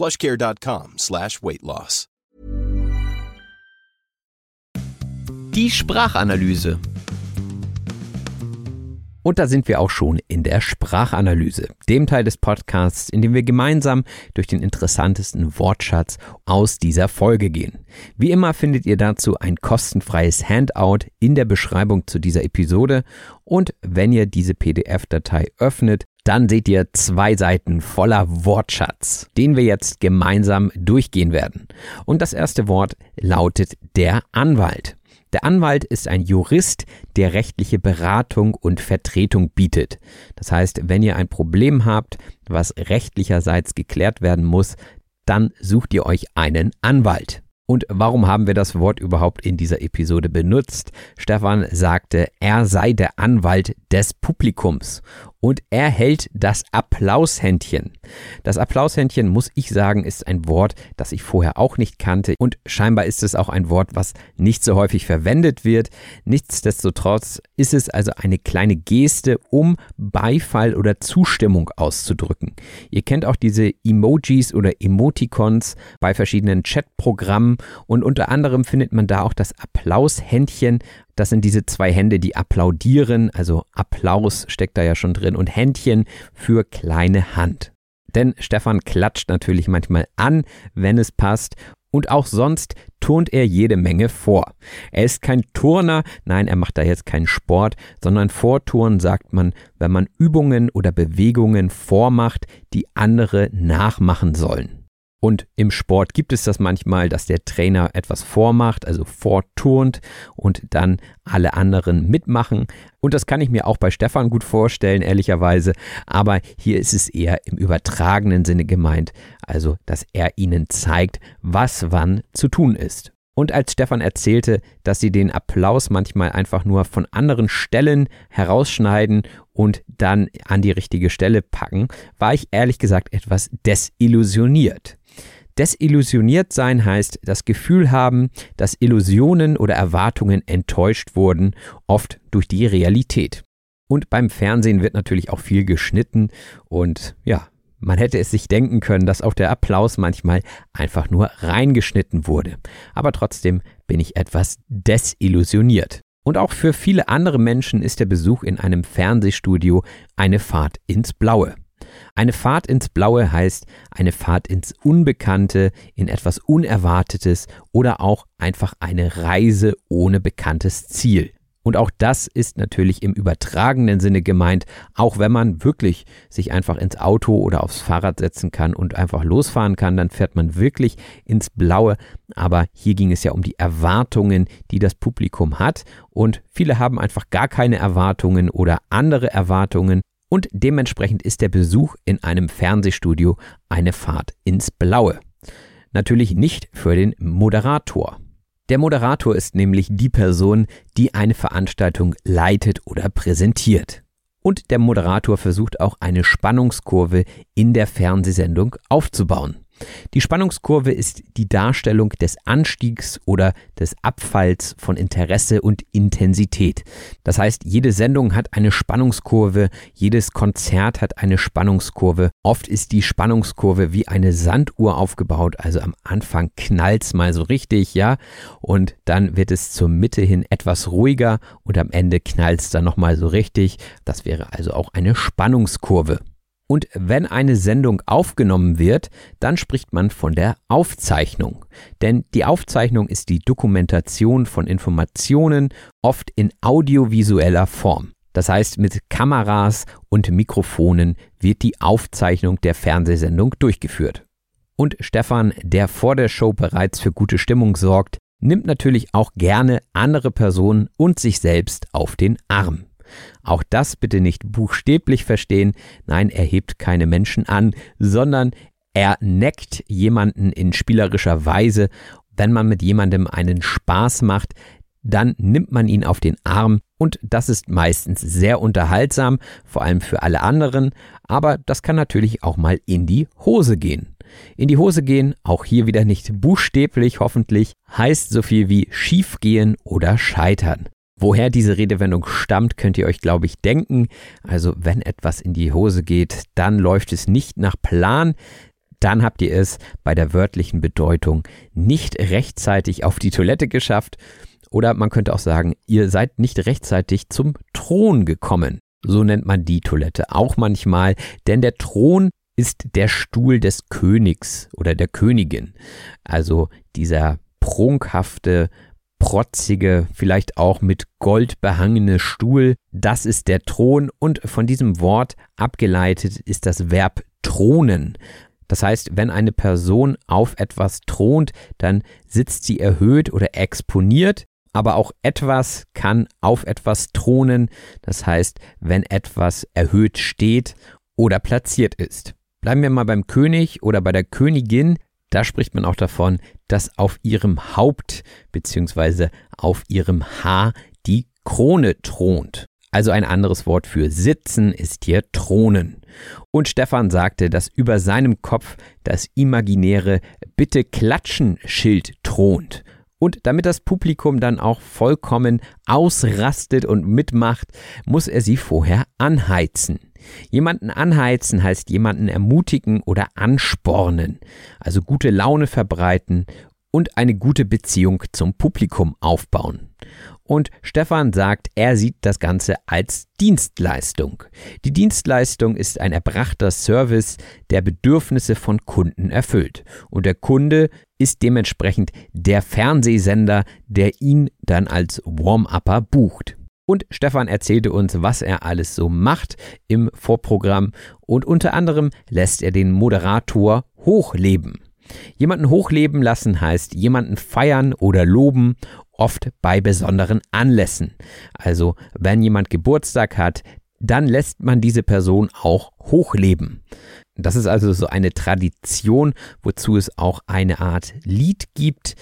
plushcare.com slash weight loss. Die Sprachanalyse. Und da sind wir auch schon in der Sprachanalyse, dem Teil des Podcasts, in dem wir gemeinsam durch den interessantesten Wortschatz aus dieser Folge gehen. Wie immer findet ihr dazu ein kostenfreies Handout in der Beschreibung zu dieser Episode und wenn ihr diese PDF-Datei öffnet, dann seht ihr zwei Seiten voller Wortschatz, den wir jetzt gemeinsam durchgehen werden. Und das erste Wort lautet der Anwalt. Der Anwalt ist ein Jurist, der rechtliche Beratung und Vertretung bietet. Das heißt, wenn ihr ein Problem habt, was rechtlicherseits geklärt werden muss, dann sucht ihr euch einen Anwalt. Und warum haben wir das Wort überhaupt in dieser Episode benutzt? Stefan sagte, er sei der Anwalt des Publikums und er hält das Applaushändchen. Das Applaushändchen, muss ich sagen, ist ein Wort, das ich vorher auch nicht kannte und scheinbar ist es auch ein Wort, was nicht so häufig verwendet wird. Nichtsdestotrotz ist es also eine kleine Geste, um Beifall oder Zustimmung auszudrücken. Ihr kennt auch diese Emojis oder Emoticons bei verschiedenen Chatprogrammen und unter anderem findet man da auch das Applaushändchen, das sind diese zwei Hände, die applaudieren, also Applaus steckt da ja schon drin und Händchen für kleine Hand. Denn Stefan klatscht natürlich manchmal an, wenn es passt und auch sonst turnt er jede Menge vor. Er ist kein Turner, nein, er macht da jetzt keinen Sport, sondern Vorturnen sagt man, wenn man Übungen oder Bewegungen vormacht, die andere nachmachen sollen. Und im Sport gibt es das manchmal, dass der Trainer etwas vormacht, also vorturnt und dann alle anderen mitmachen. Und das kann ich mir auch bei Stefan gut vorstellen, ehrlicherweise. Aber hier ist es eher im übertragenen Sinne gemeint, also dass er ihnen zeigt, was wann zu tun ist. Und als Stefan erzählte, dass sie den Applaus manchmal einfach nur von anderen Stellen herausschneiden und dann an die richtige Stelle packen, war ich ehrlich gesagt etwas desillusioniert. Desillusioniert sein heißt das Gefühl haben, dass Illusionen oder Erwartungen enttäuscht wurden, oft durch die Realität. Und beim Fernsehen wird natürlich auch viel geschnitten und ja, man hätte es sich denken können, dass auch der Applaus manchmal einfach nur reingeschnitten wurde. Aber trotzdem bin ich etwas desillusioniert. Und auch für viele andere Menschen ist der Besuch in einem Fernsehstudio eine Fahrt ins Blaue. Eine Fahrt ins Blaue heißt eine Fahrt ins Unbekannte, in etwas Unerwartetes oder auch einfach eine Reise ohne bekanntes Ziel. Und auch das ist natürlich im übertragenen Sinne gemeint, auch wenn man wirklich sich einfach ins Auto oder aufs Fahrrad setzen kann und einfach losfahren kann, dann fährt man wirklich ins Blaue. Aber hier ging es ja um die Erwartungen, die das Publikum hat. Und viele haben einfach gar keine Erwartungen oder andere Erwartungen und dementsprechend ist der Besuch in einem Fernsehstudio eine Fahrt ins Blaue. Natürlich nicht für den Moderator. Der Moderator ist nämlich die Person, die eine Veranstaltung leitet oder präsentiert. Und der Moderator versucht auch eine Spannungskurve in der Fernsehsendung aufzubauen. Die Spannungskurve ist die Darstellung des Anstiegs oder des Abfalls von Interesse und Intensität. Das heißt, jede Sendung hat eine Spannungskurve, jedes Konzert hat eine Spannungskurve. Oft ist die Spannungskurve wie eine Sanduhr aufgebaut, also am Anfang knallt's mal so richtig, ja, und dann wird es zur Mitte hin etwas ruhiger und am Ende knallt's dann nochmal so richtig. Das wäre also auch eine Spannungskurve. Und wenn eine Sendung aufgenommen wird, dann spricht man von der Aufzeichnung. Denn die Aufzeichnung ist die Dokumentation von Informationen, oft in audiovisueller Form. Das heißt, mit Kameras und Mikrofonen wird die Aufzeichnung der Fernsehsendung durchgeführt. Und Stefan, der vor der Show bereits für gute Stimmung sorgt, nimmt natürlich auch gerne andere Personen und sich selbst auf den Arm. Auch das bitte nicht buchstäblich verstehen. Nein, er hebt keine Menschen an, sondern er neckt jemanden in spielerischer Weise. Wenn man mit jemandem einen Spaß macht, dann nimmt man ihn auf den Arm und das ist meistens sehr unterhaltsam, vor allem für alle anderen, aber das kann natürlich auch mal in die Hose gehen. In die Hose gehen, auch hier wieder nicht buchstäblich hoffentlich, heißt so viel wie schiefgehen oder scheitern. Woher diese Redewendung stammt, könnt ihr euch, glaube ich, denken. Also wenn etwas in die Hose geht, dann läuft es nicht nach Plan. Dann habt ihr es bei der wörtlichen Bedeutung nicht rechtzeitig auf die Toilette geschafft. Oder man könnte auch sagen, ihr seid nicht rechtzeitig zum Thron gekommen. So nennt man die Toilette auch manchmal, denn der Thron ist der Stuhl des Königs oder der Königin. Also dieser prunkhafte protzige, vielleicht auch mit Gold behangene Stuhl. Das ist der Thron und von diesem Wort abgeleitet ist das Verb thronen. Das heißt, wenn eine Person auf etwas thront, dann sitzt sie erhöht oder exponiert, aber auch etwas kann auf etwas thronen. Das heißt, wenn etwas erhöht steht oder platziert ist. Bleiben wir mal beim König oder bei der Königin, da spricht man auch davon, dass auf ihrem Haupt bzw. auf ihrem Haar die Krone thront. Also ein anderes Wort für sitzen ist hier thronen. Und Stefan sagte, dass über seinem Kopf das imaginäre Bitte klatschen Schild thront. Und damit das Publikum dann auch vollkommen ausrastet und mitmacht, muss er sie vorher anheizen. Jemanden anheizen heißt jemanden ermutigen oder anspornen, also gute Laune verbreiten und eine gute Beziehung zum Publikum aufbauen. Und Stefan sagt, er sieht das Ganze als Dienstleistung. Die Dienstleistung ist ein erbrachter Service, der Bedürfnisse von Kunden erfüllt. Und der Kunde ist dementsprechend der Fernsehsender, der ihn dann als Warm-Upper bucht. Und Stefan erzählte uns, was er alles so macht im Vorprogramm und unter anderem lässt er den Moderator hochleben. Jemanden hochleben lassen heißt jemanden feiern oder loben, oft bei besonderen Anlässen. Also wenn jemand Geburtstag hat, dann lässt man diese Person auch hochleben. Das ist also so eine Tradition, wozu es auch eine Art Lied gibt,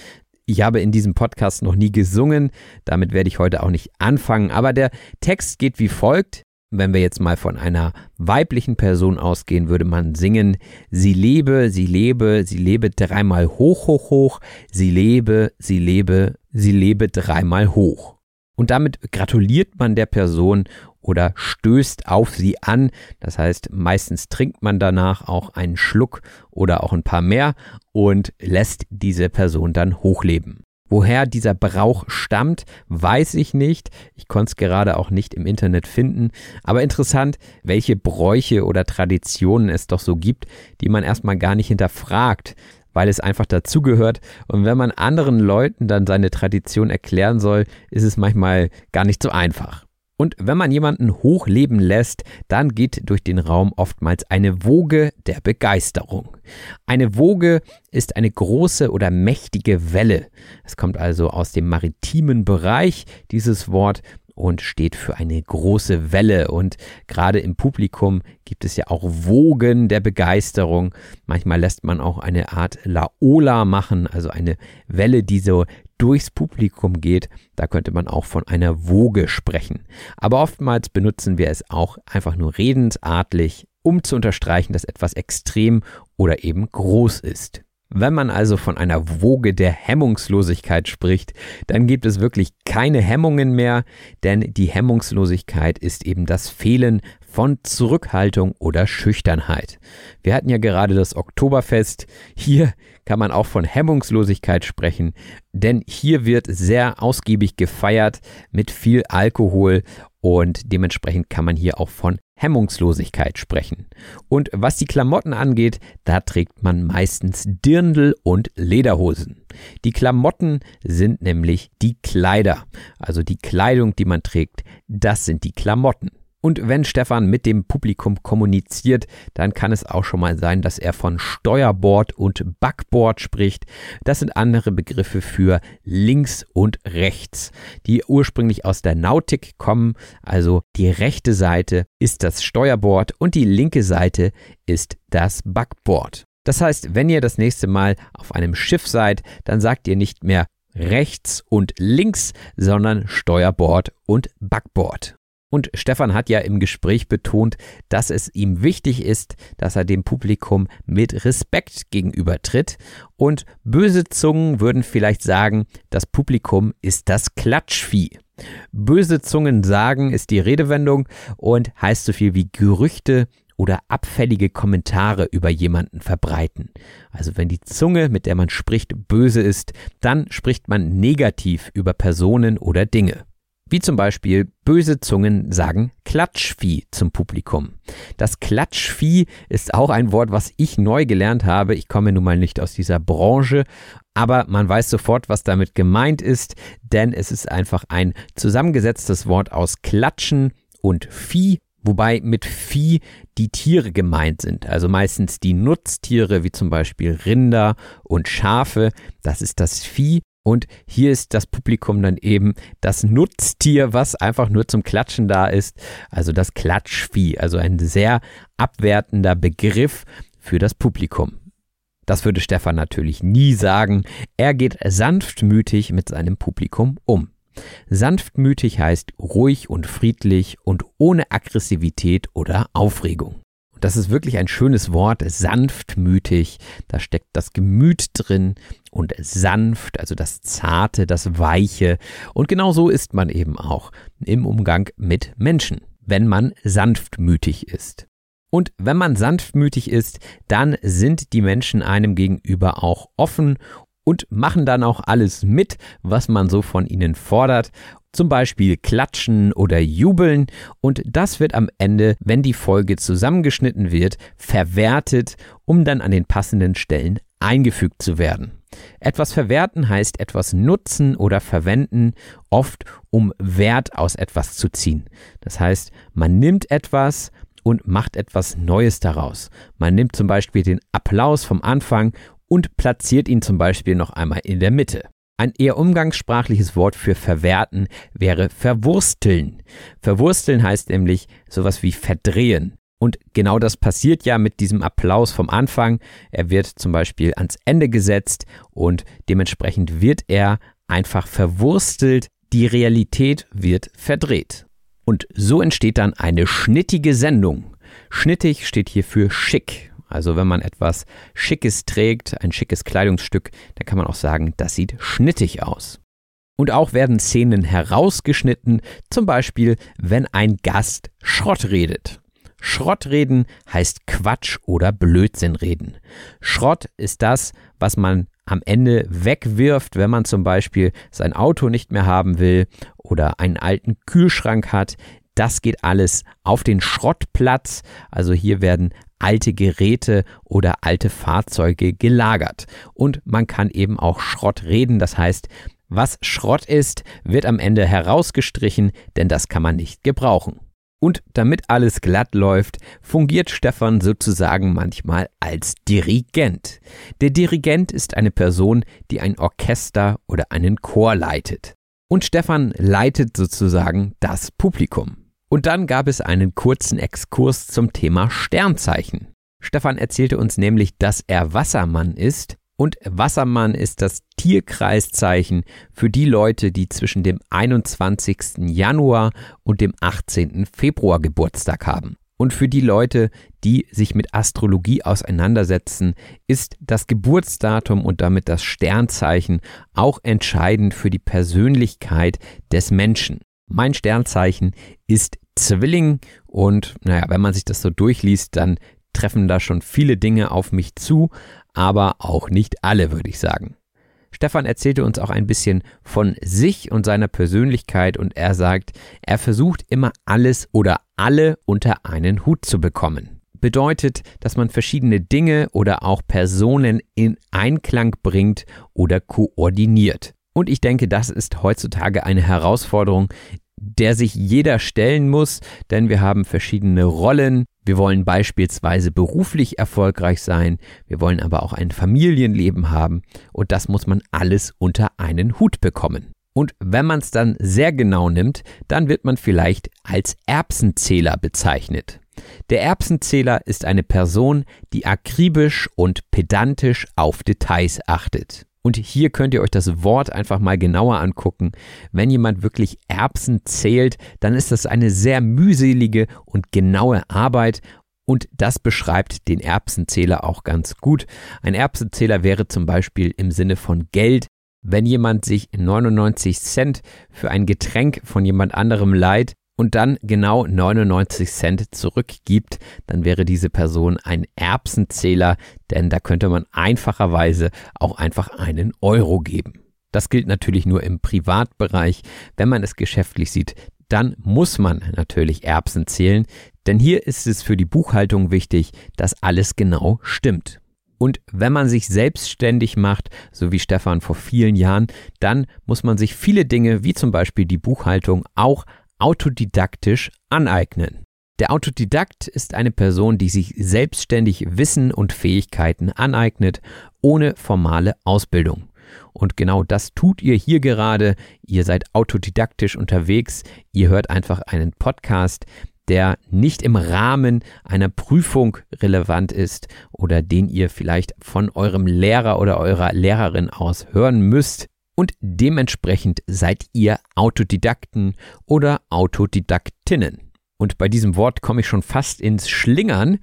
ich habe in diesem Podcast noch nie gesungen, damit werde ich heute auch nicht anfangen, aber der Text geht wie folgt. Wenn wir jetzt mal von einer weiblichen Person ausgehen, würde man singen, sie lebe, sie lebe, sie lebe dreimal hoch, hoch, hoch, sie lebe, sie lebe, sie lebe dreimal hoch. Und damit gratuliert man der Person oder stößt auf sie an. Das heißt, meistens trinkt man danach auch einen Schluck oder auch ein paar mehr und lässt diese Person dann hochleben. Woher dieser Brauch stammt, weiß ich nicht. Ich konnte es gerade auch nicht im Internet finden. Aber interessant, welche Bräuche oder Traditionen es doch so gibt, die man erstmal gar nicht hinterfragt, weil es einfach dazugehört. Und wenn man anderen Leuten dann seine Tradition erklären soll, ist es manchmal gar nicht so einfach. Und wenn man jemanden hochleben lässt, dann geht durch den Raum oftmals eine Woge der Begeisterung. Eine Woge ist eine große oder mächtige Welle. Es kommt also aus dem maritimen Bereich, dieses Wort, und steht für eine große Welle. Und gerade im Publikum gibt es ja auch Wogen der Begeisterung. Manchmal lässt man auch eine Art Laola machen, also eine Welle, die so durchs Publikum geht, da könnte man auch von einer Woge sprechen. Aber oftmals benutzen wir es auch einfach nur redensartlich, um zu unterstreichen, dass etwas extrem oder eben groß ist. Wenn man also von einer Woge der Hemmungslosigkeit spricht, dann gibt es wirklich keine Hemmungen mehr, denn die Hemmungslosigkeit ist eben das Fehlen von Zurückhaltung oder Schüchternheit. Wir hatten ja gerade das Oktoberfest. Hier kann man auch von Hemmungslosigkeit sprechen, denn hier wird sehr ausgiebig gefeiert mit viel Alkohol und dementsprechend kann man hier auch von Hemmungslosigkeit sprechen. Und was die Klamotten angeht, da trägt man meistens Dirndl und Lederhosen. Die Klamotten sind nämlich die Kleider, also die Kleidung, die man trägt, das sind die Klamotten. Und wenn Stefan mit dem Publikum kommuniziert, dann kann es auch schon mal sein, dass er von Steuerbord und Backbord spricht. Das sind andere Begriffe für links und rechts, die ursprünglich aus der Nautik kommen. Also die rechte Seite ist das Steuerbord und die linke Seite ist das Backbord. Das heißt, wenn ihr das nächste Mal auf einem Schiff seid, dann sagt ihr nicht mehr rechts und links, sondern Steuerbord und Backbord. Und Stefan hat ja im Gespräch betont, dass es ihm wichtig ist, dass er dem Publikum mit Respekt gegenübertritt. Und böse Zungen würden vielleicht sagen, das Publikum ist das Klatschvieh. Böse Zungen sagen ist die Redewendung und heißt so viel wie Gerüchte oder abfällige Kommentare über jemanden verbreiten. Also wenn die Zunge, mit der man spricht, böse ist, dann spricht man negativ über Personen oder Dinge. Wie zum Beispiel böse Zungen sagen Klatschvieh zum Publikum. Das Klatschvieh ist auch ein Wort, was ich neu gelernt habe. Ich komme nun mal nicht aus dieser Branche, aber man weiß sofort, was damit gemeint ist, denn es ist einfach ein zusammengesetztes Wort aus Klatschen und Vieh, wobei mit Vieh die Tiere gemeint sind, also meistens die Nutztiere wie zum Beispiel Rinder und Schafe, das ist das Vieh und hier ist das Publikum dann eben das Nutztier, was einfach nur zum Klatschen da ist. Also das Klatschvieh. Also ein sehr abwertender Begriff für das Publikum. Das würde Stefan natürlich nie sagen. Er geht sanftmütig mit seinem Publikum um. Sanftmütig heißt ruhig und friedlich und ohne Aggressivität oder Aufregung. Das ist wirklich ein schönes Wort, sanftmütig. Da steckt das Gemüt drin und sanft, also das Zarte, das Weiche. Und genau so ist man eben auch im Umgang mit Menschen, wenn man sanftmütig ist. Und wenn man sanftmütig ist, dann sind die Menschen einem gegenüber auch offen und machen dann auch alles mit, was man so von ihnen fordert zum Beispiel klatschen oder jubeln und das wird am Ende, wenn die Folge zusammengeschnitten wird, verwertet, um dann an den passenden Stellen eingefügt zu werden. Etwas verwerten heißt etwas nutzen oder verwenden, oft um Wert aus etwas zu ziehen. Das heißt, man nimmt etwas und macht etwas Neues daraus. Man nimmt zum Beispiel den Applaus vom Anfang und platziert ihn zum Beispiel noch einmal in der Mitte. Ein eher umgangssprachliches Wort für verwerten wäre verwursteln. Verwursteln heißt nämlich sowas wie verdrehen. Und genau das passiert ja mit diesem Applaus vom Anfang. Er wird zum Beispiel ans Ende gesetzt und dementsprechend wird er einfach verwurstelt. Die Realität wird verdreht. Und so entsteht dann eine schnittige Sendung. Schnittig steht hier für schick. Also wenn man etwas Schickes trägt, ein schickes Kleidungsstück, dann kann man auch sagen, das sieht schnittig aus. Und auch werden Szenen herausgeschnitten, zum Beispiel wenn ein Gast Schrott redet. Schrottreden heißt Quatsch oder Blödsinn reden. Schrott ist das, was man am Ende wegwirft, wenn man zum Beispiel sein Auto nicht mehr haben will oder einen alten Kühlschrank hat. Das geht alles auf den Schrottplatz. Also hier werden alte Geräte oder alte Fahrzeuge gelagert. Und man kann eben auch Schrott reden, das heißt, was Schrott ist, wird am Ende herausgestrichen, denn das kann man nicht gebrauchen. Und damit alles glatt läuft, fungiert Stefan sozusagen manchmal als Dirigent. Der Dirigent ist eine Person, die ein Orchester oder einen Chor leitet. Und Stefan leitet sozusagen das Publikum. Und dann gab es einen kurzen Exkurs zum Thema Sternzeichen. Stefan erzählte uns nämlich, dass er Wassermann ist und Wassermann ist das Tierkreiszeichen für die Leute, die zwischen dem 21. Januar und dem 18. Februar Geburtstag haben. Und für die Leute, die sich mit Astrologie auseinandersetzen, ist das Geburtsdatum und damit das Sternzeichen auch entscheidend für die Persönlichkeit des Menschen. Mein Sternzeichen ist Zwilling und naja, wenn man sich das so durchliest, dann treffen da schon viele Dinge auf mich zu, aber auch nicht alle, würde ich sagen. Stefan erzählte uns auch ein bisschen von sich und seiner Persönlichkeit und er sagt, er versucht immer alles oder alle unter einen Hut zu bekommen. Bedeutet, dass man verschiedene Dinge oder auch Personen in Einklang bringt oder koordiniert. Und ich denke, das ist heutzutage eine Herausforderung, der sich jeder stellen muss, denn wir haben verschiedene Rollen. Wir wollen beispielsweise beruflich erfolgreich sein, wir wollen aber auch ein Familienleben haben und das muss man alles unter einen Hut bekommen. Und wenn man es dann sehr genau nimmt, dann wird man vielleicht als Erbsenzähler bezeichnet. Der Erbsenzähler ist eine Person, die akribisch und pedantisch auf Details achtet. Und hier könnt ihr euch das Wort einfach mal genauer angucken. Wenn jemand wirklich Erbsen zählt, dann ist das eine sehr mühselige und genaue Arbeit. Und das beschreibt den Erbsenzähler auch ganz gut. Ein Erbsenzähler wäre zum Beispiel im Sinne von Geld. Wenn jemand sich 99 Cent für ein Getränk von jemand anderem leiht, und dann genau 99 Cent zurückgibt, dann wäre diese Person ein Erbsenzähler, denn da könnte man einfacherweise auch einfach einen Euro geben. Das gilt natürlich nur im Privatbereich. Wenn man es geschäftlich sieht, dann muss man natürlich Erbsen zählen, denn hier ist es für die Buchhaltung wichtig, dass alles genau stimmt. Und wenn man sich selbstständig macht, so wie Stefan vor vielen Jahren, dann muss man sich viele Dinge, wie zum Beispiel die Buchhaltung, auch autodidaktisch aneignen. Der Autodidakt ist eine Person, die sich selbstständig Wissen und Fähigkeiten aneignet, ohne formale Ausbildung. Und genau das tut ihr hier gerade. Ihr seid autodidaktisch unterwegs. Ihr hört einfach einen Podcast, der nicht im Rahmen einer Prüfung relevant ist oder den ihr vielleicht von eurem Lehrer oder eurer Lehrerin aus hören müsst und dementsprechend seid ihr Autodidakten oder Autodidaktinnen. Und bei diesem Wort komme ich schon fast ins Schlingern.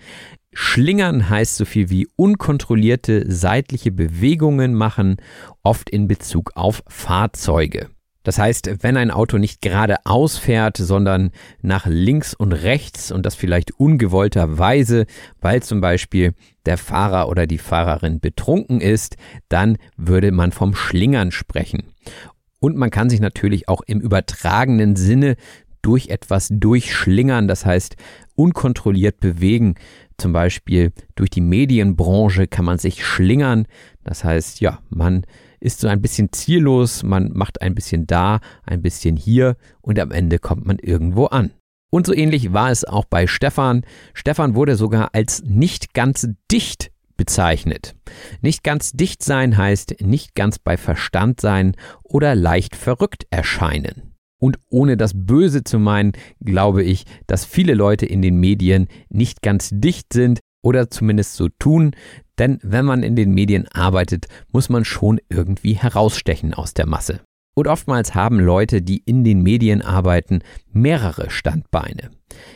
Schlingern heißt so viel wie unkontrollierte seitliche Bewegungen machen, oft in Bezug auf Fahrzeuge. Das heißt, wenn ein Auto nicht geradeaus fährt, sondern nach links und rechts und das vielleicht ungewollterweise, weil zum Beispiel der Fahrer oder die Fahrerin betrunken ist, dann würde man vom Schlingern sprechen. Und man kann sich natürlich auch im übertragenen Sinne durch etwas durchschlingern, das heißt unkontrolliert bewegen. Zum Beispiel durch die Medienbranche kann man sich schlingern. Das heißt, ja, man ist so ein bisschen ziellos, man macht ein bisschen da, ein bisschen hier und am Ende kommt man irgendwo an. Und so ähnlich war es auch bei Stefan. Stefan wurde sogar als nicht ganz dicht bezeichnet. Nicht ganz dicht sein heißt nicht ganz bei Verstand sein oder leicht verrückt erscheinen. Und ohne das Böse zu meinen, glaube ich, dass viele Leute in den Medien nicht ganz dicht sind oder zumindest so tun, denn wenn man in den Medien arbeitet, muss man schon irgendwie herausstechen aus der Masse. Und oftmals haben Leute, die in den Medien arbeiten, mehrere Standbeine.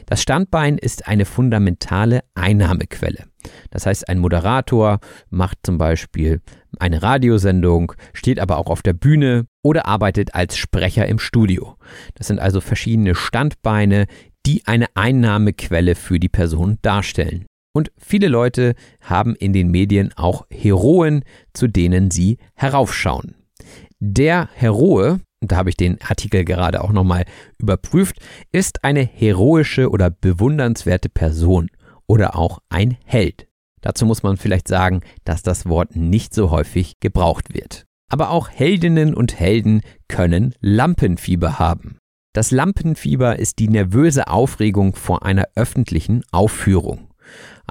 Das Standbein ist eine fundamentale Einnahmequelle. Das heißt, ein Moderator macht zum Beispiel eine Radiosendung, steht aber auch auf der Bühne oder arbeitet als Sprecher im Studio. Das sind also verschiedene Standbeine, die eine Einnahmequelle für die Person darstellen. Und viele Leute haben in den Medien auch Heroen, zu denen sie heraufschauen. Der Heroe, da habe ich den Artikel gerade auch nochmal überprüft, ist eine heroische oder bewundernswerte Person oder auch ein Held. Dazu muss man vielleicht sagen, dass das Wort nicht so häufig gebraucht wird. Aber auch Heldinnen und Helden können Lampenfieber haben. Das Lampenfieber ist die nervöse Aufregung vor einer öffentlichen Aufführung.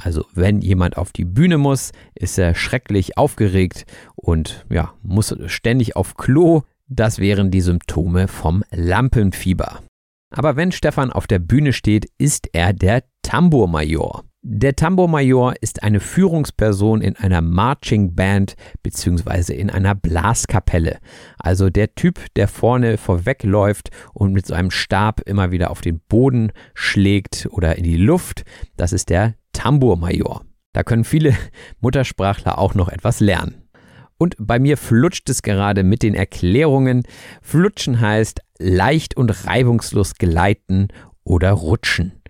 Also wenn jemand auf die Bühne muss, ist er schrecklich aufgeregt und ja, muss ständig auf Klo. Das wären die Symptome vom Lampenfieber. Aber wenn Stefan auf der Bühne steht, ist er der Tambourmajor. Der Tambourmajor ist eine Führungsperson in einer Marching Band bzw. in einer Blaskapelle. Also der Typ, der vorne vorwegläuft und mit so einem Stab immer wieder auf den Boden schlägt oder in die Luft, das ist der Tambourmajor. Da können viele Muttersprachler auch noch etwas lernen. Und bei mir flutscht es gerade mit den Erklärungen. Flutschen heißt leicht und reibungslos gleiten oder rutschen.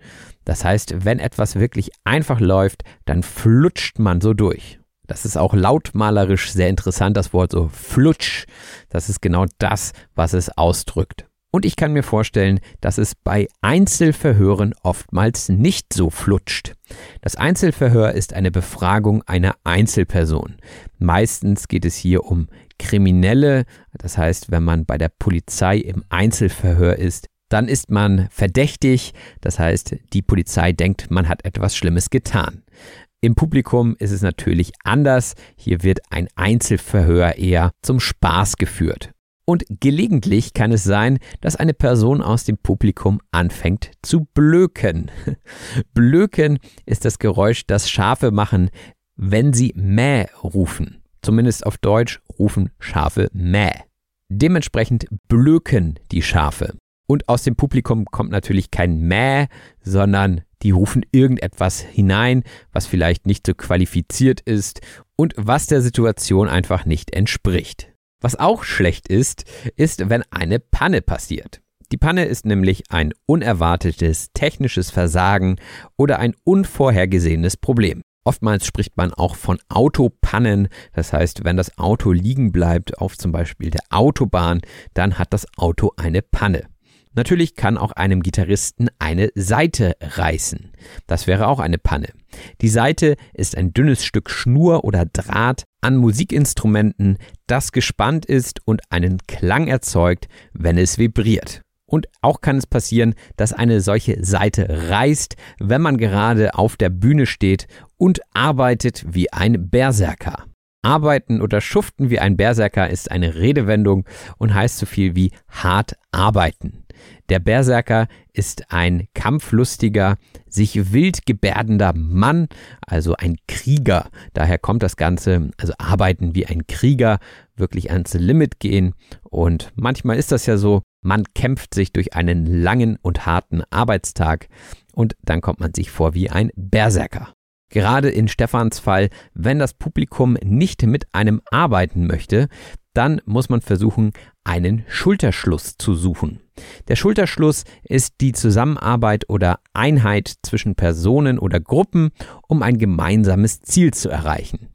Das heißt, wenn etwas wirklich einfach läuft, dann flutscht man so durch. Das ist auch lautmalerisch sehr interessant, das Wort so flutsch. Das ist genau das, was es ausdrückt. Und ich kann mir vorstellen, dass es bei Einzelverhören oftmals nicht so flutscht. Das Einzelverhör ist eine Befragung einer Einzelperson. Meistens geht es hier um Kriminelle, das heißt, wenn man bei der Polizei im Einzelverhör ist, dann ist man verdächtig, das heißt, die Polizei denkt, man hat etwas Schlimmes getan. Im Publikum ist es natürlich anders. Hier wird ein Einzelverhör eher zum Spaß geführt. Und gelegentlich kann es sein, dass eine Person aus dem Publikum anfängt zu blöken. blöken ist das Geräusch, das Schafe machen, wenn sie Mäh rufen. Zumindest auf Deutsch rufen Schafe Mäh. Dementsprechend blöken die Schafe. Und aus dem Publikum kommt natürlich kein Mäh, sondern die rufen irgendetwas hinein, was vielleicht nicht so qualifiziert ist und was der Situation einfach nicht entspricht. Was auch schlecht ist, ist, wenn eine Panne passiert. Die Panne ist nämlich ein unerwartetes technisches Versagen oder ein unvorhergesehenes Problem. Oftmals spricht man auch von Autopannen, das heißt, wenn das Auto liegen bleibt auf zum Beispiel der Autobahn, dann hat das Auto eine Panne. Natürlich kann auch einem Gitarristen eine Seite reißen. Das wäre auch eine Panne. Die Seite ist ein dünnes Stück Schnur oder Draht an Musikinstrumenten, das gespannt ist und einen Klang erzeugt, wenn es vibriert. Und auch kann es passieren, dass eine solche Seite reißt, wenn man gerade auf der Bühne steht und arbeitet wie ein Berserker. Arbeiten oder schuften wie ein Berserker ist eine Redewendung und heißt so viel wie hart arbeiten. Der Berserker ist ein kampflustiger, sich wild gebärdender Mann, also ein Krieger. Daher kommt das Ganze, also arbeiten wie ein Krieger, wirklich ans Limit gehen. Und manchmal ist das ja so, man kämpft sich durch einen langen und harten Arbeitstag und dann kommt man sich vor wie ein Berserker. Gerade in Stefans Fall, wenn das Publikum nicht mit einem arbeiten möchte, dann muss man versuchen, einen Schulterschluss zu suchen. Der Schulterschluss ist die Zusammenarbeit oder Einheit zwischen Personen oder Gruppen, um ein gemeinsames Ziel zu erreichen.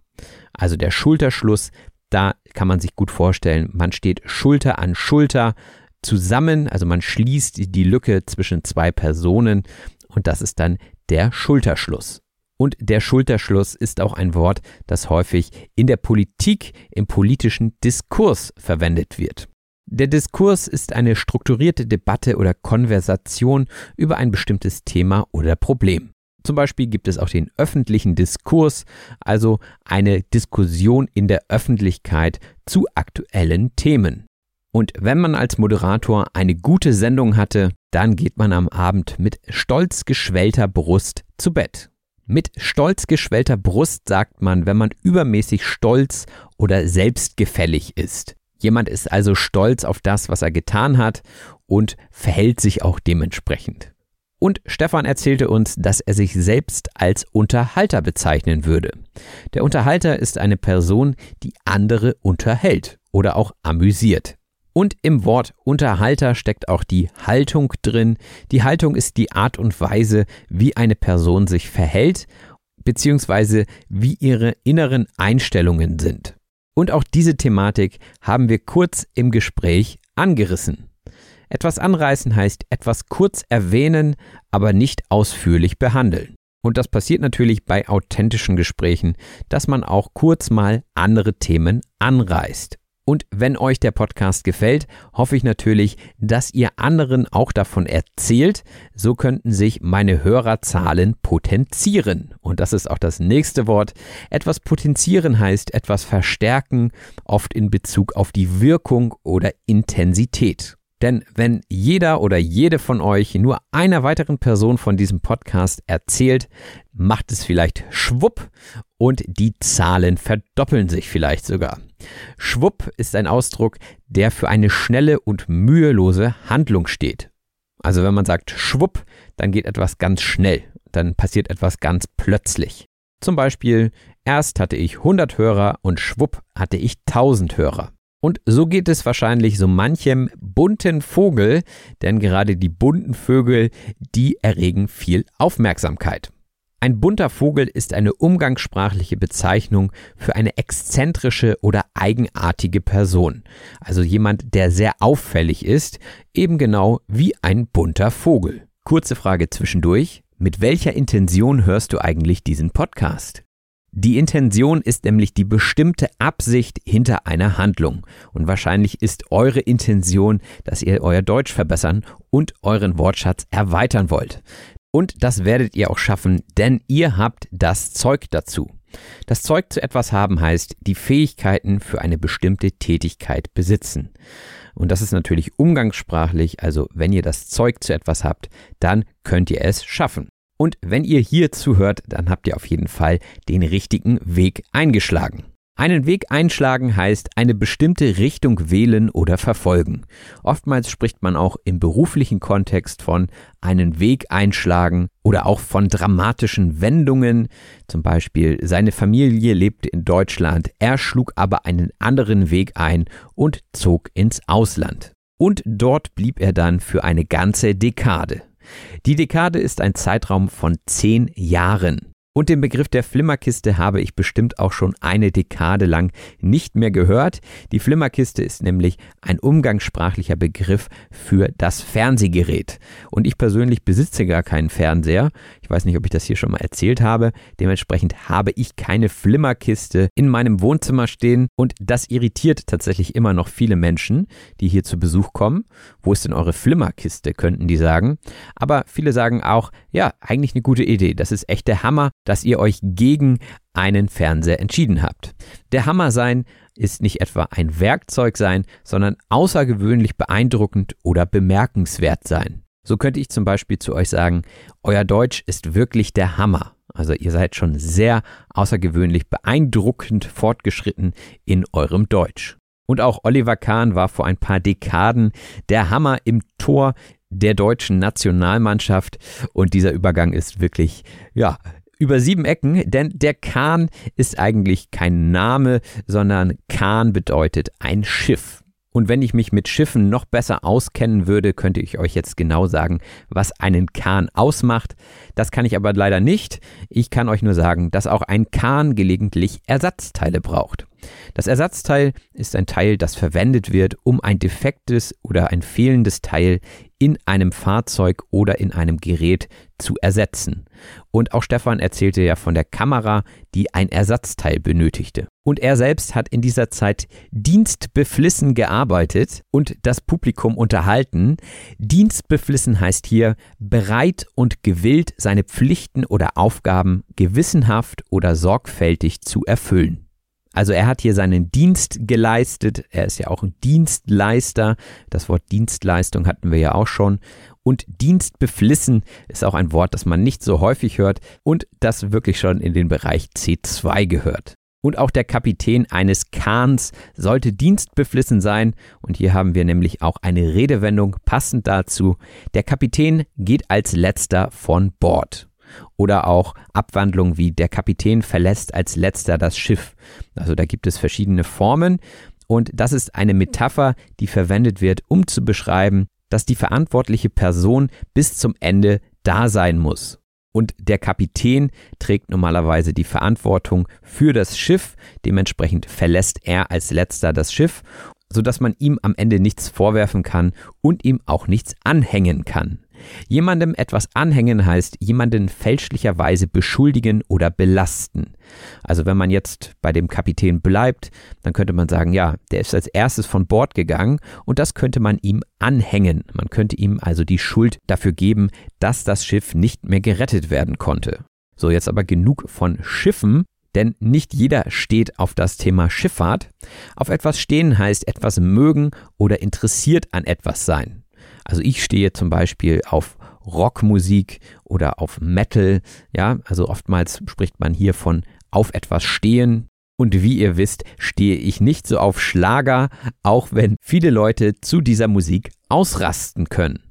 Also der Schulterschluss, da kann man sich gut vorstellen, man steht Schulter an Schulter zusammen, also man schließt die Lücke zwischen zwei Personen und das ist dann der Schulterschluss. Und der Schulterschluss ist auch ein Wort, das häufig in der Politik, im politischen Diskurs verwendet wird. Der Diskurs ist eine strukturierte Debatte oder Konversation über ein bestimmtes Thema oder Problem. Zum Beispiel gibt es auch den öffentlichen Diskurs, also eine Diskussion in der Öffentlichkeit zu aktuellen Themen. Und wenn man als Moderator eine gute Sendung hatte, dann geht man am Abend mit stolz geschwellter Brust zu Bett. Mit stolz geschwellter Brust sagt man, wenn man übermäßig stolz oder selbstgefällig ist. Jemand ist also stolz auf das, was er getan hat und verhält sich auch dementsprechend. Und Stefan erzählte uns, dass er sich selbst als Unterhalter bezeichnen würde. Der Unterhalter ist eine Person, die andere unterhält oder auch amüsiert. Und im Wort Unterhalter steckt auch die Haltung drin. Die Haltung ist die Art und Weise, wie eine Person sich verhält, beziehungsweise wie ihre inneren Einstellungen sind. Und auch diese Thematik haben wir kurz im Gespräch angerissen. Etwas anreißen heißt etwas kurz erwähnen, aber nicht ausführlich behandeln. Und das passiert natürlich bei authentischen Gesprächen, dass man auch kurz mal andere Themen anreißt. Und wenn euch der Podcast gefällt, hoffe ich natürlich, dass ihr anderen auch davon erzählt. So könnten sich meine Hörerzahlen potenzieren. Und das ist auch das nächste Wort. Etwas potenzieren heißt etwas verstärken, oft in Bezug auf die Wirkung oder Intensität. Denn wenn jeder oder jede von euch nur einer weiteren Person von diesem Podcast erzählt, macht es vielleicht schwupp und die Zahlen verdoppeln sich vielleicht sogar. Schwupp ist ein Ausdruck, der für eine schnelle und mühelose Handlung steht. Also wenn man sagt schwupp, dann geht etwas ganz schnell, dann passiert etwas ganz plötzlich. Zum Beispiel, erst hatte ich 100 Hörer und schwupp hatte ich 1000 Hörer. Und so geht es wahrscheinlich so manchem bunten Vogel, denn gerade die bunten Vögel, die erregen viel Aufmerksamkeit. Ein bunter Vogel ist eine umgangssprachliche Bezeichnung für eine exzentrische oder eigenartige Person. Also jemand, der sehr auffällig ist, eben genau wie ein bunter Vogel. Kurze Frage zwischendurch. Mit welcher Intention hörst du eigentlich diesen Podcast? Die Intention ist nämlich die bestimmte Absicht hinter einer Handlung. Und wahrscheinlich ist eure Intention, dass ihr euer Deutsch verbessern und euren Wortschatz erweitern wollt. Und das werdet ihr auch schaffen, denn ihr habt das Zeug dazu. Das Zeug zu etwas haben heißt, die Fähigkeiten für eine bestimmte Tätigkeit besitzen. Und das ist natürlich umgangssprachlich, also wenn ihr das Zeug zu etwas habt, dann könnt ihr es schaffen. Und wenn ihr hier zuhört, dann habt ihr auf jeden Fall den richtigen Weg eingeschlagen. Einen Weg einschlagen heißt eine bestimmte Richtung wählen oder verfolgen. Oftmals spricht man auch im beruflichen Kontext von einen Weg einschlagen oder auch von dramatischen Wendungen. Zum Beispiel seine Familie lebte in Deutschland, er schlug aber einen anderen Weg ein und zog ins Ausland. Und dort blieb er dann für eine ganze Dekade. Die Dekade ist ein Zeitraum von zehn Jahren. Und den Begriff der Flimmerkiste habe ich bestimmt auch schon eine Dekade lang nicht mehr gehört. Die Flimmerkiste ist nämlich ein umgangssprachlicher Begriff für das Fernsehgerät. Und ich persönlich besitze gar keinen Fernseher. Ich weiß nicht, ob ich das hier schon mal erzählt habe. Dementsprechend habe ich keine Flimmerkiste in meinem Wohnzimmer stehen. Und das irritiert tatsächlich immer noch viele Menschen, die hier zu Besuch kommen. Wo ist denn eure Flimmerkiste, könnten die sagen. Aber viele sagen auch, ja, eigentlich eine gute Idee. Das ist echt der Hammer dass ihr euch gegen einen Fernseher entschieden habt. Der Hammer sein ist nicht etwa ein Werkzeug sein, sondern außergewöhnlich beeindruckend oder bemerkenswert sein. So könnte ich zum Beispiel zu euch sagen, euer Deutsch ist wirklich der Hammer. Also ihr seid schon sehr außergewöhnlich beeindruckend fortgeschritten in eurem Deutsch. Und auch Oliver Kahn war vor ein paar Dekaden der Hammer im Tor der deutschen Nationalmannschaft und dieser Übergang ist wirklich, ja, über sieben Ecken, denn der Kahn ist eigentlich kein Name, sondern Kahn bedeutet ein Schiff. Und wenn ich mich mit Schiffen noch besser auskennen würde, könnte ich euch jetzt genau sagen, was einen Kahn ausmacht. Das kann ich aber leider nicht. Ich kann euch nur sagen, dass auch ein Kahn gelegentlich Ersatzteile braucht. Das Ersatzteil ist ein Teil, das verwendet wird, um ein defektes oder ein fehlendes Teil in einem Fahrzeug oder in einem Gerät zu ersetzen. Und auch Stefan erzählte ja von der Kamera, die ein Ersatzteil benötigte. Und er selbst hat in dieser Zeit dienstbeflissen gearbeitet und das Publikum unterhalten. Dienstbeflissen heißt hier bereit und gewillt, seine Pflichten oder Aufgaben gewissenhaft oder sorgfältig zu erfüllen. Also er hat hier seinen Dienst geleistet. Er ist ja auch ein Dienstleister. Das Wort Dienstleistung hatten wir ja auch schon. Und Dienstbeflissen ist auch ein Wort, das man nicht so häufig hört und das wirklich schon in den Bereich C2 gehört. Und auch der Kapitän eines Kahns sollte dienstbeflissen sein. Und hier haben wir nämlich auch eine Redewendung passend dazu. Der Kapitän geht als letzter von Bord oder auch Abwandlungen wie der Kapitän verlässt als letzter das Schiff. Also da gibt es verschiedene Formen und das ist eine Metapher, die verwendet wird, um zu beschreiben, dass die verantwortliche Person bis zum Ende da sein muss. Und der Kapitän trägt normalerweise die Verantwortung für das Schiff, dementsprechend verlässt er als letzter das Schiff, sodass man ihm am Ende nichts vorwerfen kann und ihm auch nichts anhängen kann. Jemandem etwas anhängen heißt jemanden fälschlicherweise beschuldigen oder belasten. Also wenn man jetzt bei dem Kapitän bleibt, dann könnte man sagen, ja, der ist als erstes von Bord gegangen und das könnte man ihm anhängen. Man könnte ihm also die Schuld dafür geben, dass das Schiff nicht mehr gerettet werden konnte. So, jetzt aber genug von Schiffen, denn nicht jeder steht auf das Thema Schifffahrt. Auf etwas stehen heißt etwas mögen oder interessiert an etwas sein. Also ich stehe zum Beispiel auf Rockmusik oder auf Metal, ja, also oftmals spricht man hier von auf etwas stehen. Und wie ihr wisst, stehe ich nicht so auf Schlager, auch wenn viele Leute zu dieser Musik ausrasten können.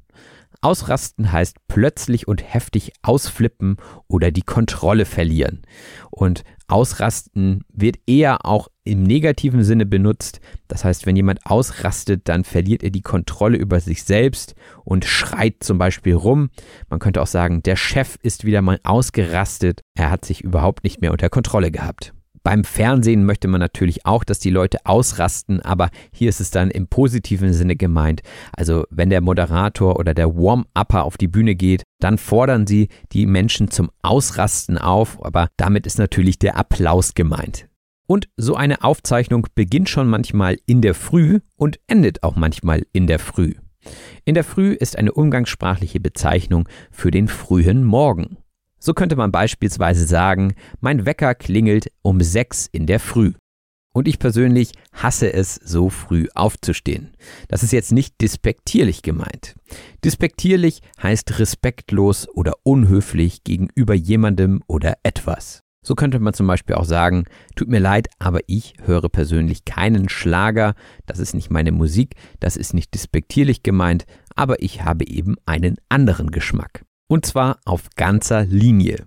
Ausrasten heißt plötzlich und heftig ausflippen oder die Kontrolle verlieren. Und Ausrasten wird eher auch im negativen Sinne benutzt. Das heißt, wenn jemand ausrastet, dann verliert er die Kontrolle über sich selbst und schreit zum Beispiel rum. Man könnte auch sagen, der Chef ist wieder mal ausgerastet. Er hat sich überhaupt nicht mehr unter Kontrolle gehabt. Beim Fernsehen möchte man natürlich auch, dass die Leute ausrasten, aber hier ist es dann im positiven Sinne gemeint. Also wenn der Moderator oder der Warm-Upper auf die Bühne geht, dann fordern sie die Menschen zum Ausrasten auf, aber damit ist natürlich der Applaus gemeint. Und so eine Aufzeichnung beginnt schon manchmal in der Früh und endet auch manchmal in der Früh. In der Früh ist eine umgangssprachliche Bezeichnung für den frühen Morgen. So könnte man beispielsweise sagen, mein Wecker klingelt um sechs in der Früh. Und ich persönlich hasse es, so früh aufzustehen. Das ist jetzt nicht despektierlich gemeint. Despektierlich heißt respektlos oder unhöflich gegenüber jemandem oder etwas. So könnte man zum Beispiel auch sagen, tut mir leid, aber ich höre persönlich keinen Schlager, das ist nicht meine Musik, das ist nicht despektierlich gemeint, aber ich habe eben einen anderen Geschmack. Und zwar auf ganzer Linie.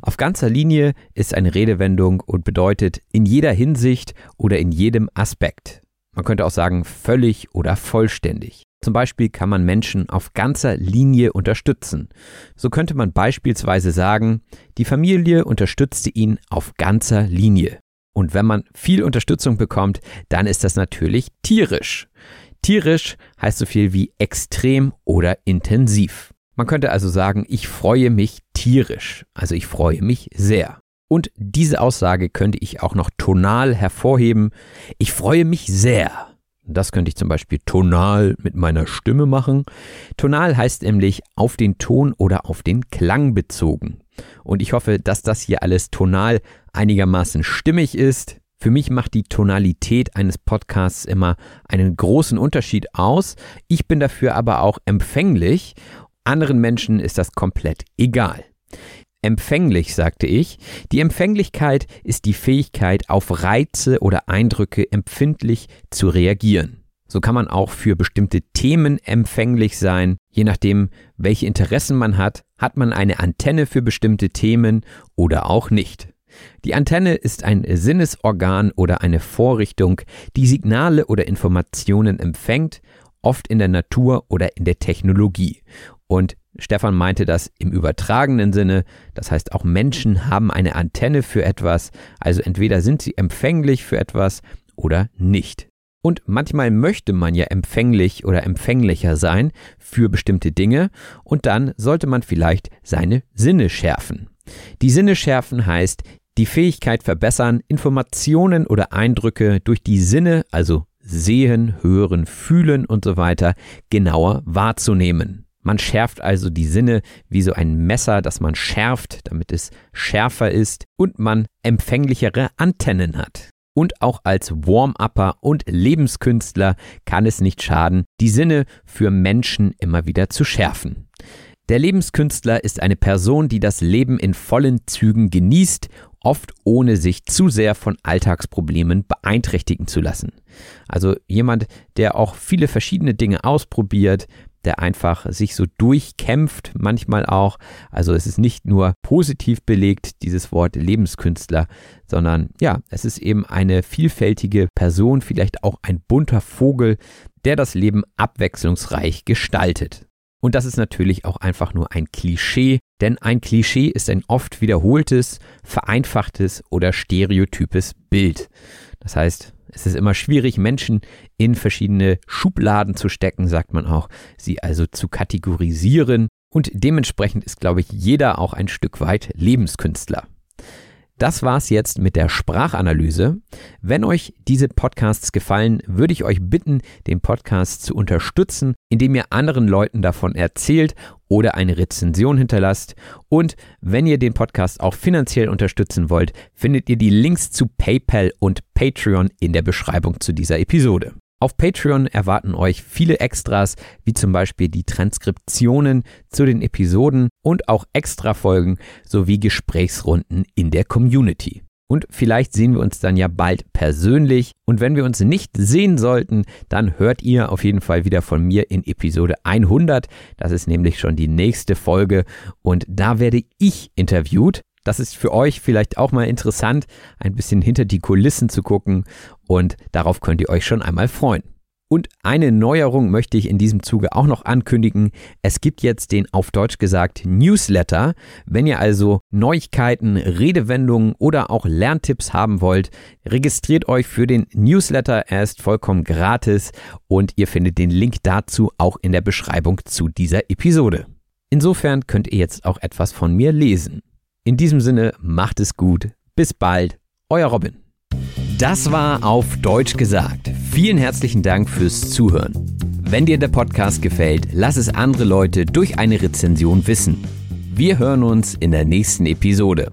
Auf ganzer Linie ist eine Redewendung und bedeutet in jeder Hinsicht oder in jedem Aspekt. Man könnte auch sagen völlig oder vollständig. Zum Beispiel kann man Menschen auf ganzer Linie unterstützen. So könnte man beispielsweise sagen, die Familie unterstützte ihn auf ganzer Linie. Und wenn man viel Unterstützung bekommt, dann ist das natürlich tierisch. Tierisch heißt so viel wie extrem oder intensiv. Man könnte also sagen, ich freue mich tierisch, also ich freue mich sehr. Und diese Aussage könnte ich auch noch tonal hervorheben. Ich freue mich sehr. Das könnte ich zum Beispiel tonal mit meiner Stimme machen. Tonal heißt nämlich auf den Ton oder auf den Klang bezogen. Und ich hoffe, dass das hier alles tonal einigermaßen stimmig ist. Für mich macht die Tonalität eines Podcasts immer einen großen Unterschied aus. Ich bin dafür aber auch empfänglich anderen Menschen ist das komplett egal. Empfänglich, sagte ich. Die Empfänglichkeit ist die Fähigkeit, auf Reize oder Eindrücke empfindlich zu reagieren. So kann man auch für bestimmte Themen empfänglich sein. Je nachdem, welche Interessen man hat, hat man eine Antenne für bestimmte Themen oder auch nicht. Die Antenne ist ein Sinnesorgan oder eine Vorrichtung, die Signale oder Informationen empfängt, oft in der Natur oder in der Technologie. Und Stefan meinte das im übertragenen Sinne, das heißt auch Menschen haben eine Antenne für etwas, also entweder sind sie empfänglich für etwas oder nicht. Und manchmal möchte man ja empfänglich oder empfänglicher sein für bestimmte Dinge und dann sollte man vielleicht seine Sinne schärfen. Die Sinne schärfen heißt die Fähigkeit verbessern, Informationen oder Eindrücke durch die Sinne, also sehen, hören, fühlen und so weiter, genauer wahrzunehmen. Man schärft also die Sinne wie so ein Messer, das man schärft, damit es schärfer ist und man empfänglichere Antennen hat. Und auch als Warm-Upper und Lebenskünstler kann es nicht schaden, die Sinne für Menschen immer wieder zu schärfen. Der Lebenskünstler ist eine Person, die das Leben in vollen Zügen genießt, oft ohne sich zu sehr von Alltagsproblemen beeinträchtigen zu lassen. Also jemand, der auch viele verschiedene Dinge ausprobiert, der einfach sich so durchkämpft, manchmal auch. Also es ist nicht nur positiv belegt, dieses Wort Lebenskünstler, sondern ja, es ist eben eine vielfältige Person, vielleicht auch ein bunter Vogel, der das Leben abwechslungsreich gestaltet. Und das ist natürlich auch einfach nur ein Klischee, denn ein Klischee ist ein oft wiederholtes, vereinfachtes oder stereotypes Bild. Das heißt, es ist immer schwierig, Menschen in verschiedene Schubladen zu stecken, sagt man auch, sie also zu kategorisieren. Und dementsprechend ist, glaube ich, jeder auch ein Stück weit Lebenskünstler. Das war's jetzt mit der Sprachanalyse. Wenn euch diese Podcasts gefallen, würde ich euch bitten, den Podcast zu unterstützen, indem ihr anderen Leuten davon erzählt oder eine Rezension hinterlasst. Und wenn ihr den Podcast auch finanziell unterstützen wollt, findet ihr die Links zu PayPal und Patreon in der Beschreibung zu dieser Episode. Auf Patreon erwarten euch viele Extras, wie zum Beispiel die Transkriptionen zu den Episoden und auch Extra-Folgen sowie Gesprächsrunden in der Community. Und vielleicht sehen wir uns dann ja bald persönlich. Und wenn wir uns nicht sehen sollten, dann hört ihr auf jeden Fall wieder von mir in Episode 100. Das ist nämlich schon die nächste Folge. Und da werde ich interviewt. Das ist für euch vielleicht auch mal interessant, ein bisschen hinter die Kulissen zu gucken. Und darauf könnt ihr euch schon einmal freuen. Und eine Neuerung möchte ich in diesem Zuge auch noch ankündigen. Es gibt jetzt den auf Deutsch gesagt Newsletter. Wenn ihr also Neuigkeiten, Redewendungen oder auch Lerntipps haben wollt, registriert euch für den Newsletter. Er ist vollkommen gratis und ihr findet den Link dazu auch in der Beschreibung zu dieser Episode. Insofern könnt ihr jetzt auch etwas von mir lesen. In diesem Sinne, macht es gut. Bis bald. Euer Robin. Das war auf Deutsch gesagt. Vielen herzlichen Dank fürs Zuhören. Wenn dir der Podcast gefällt, lass es andere Leute durch eine Rezension wissen. Wir hören uns in der nächsten Episode.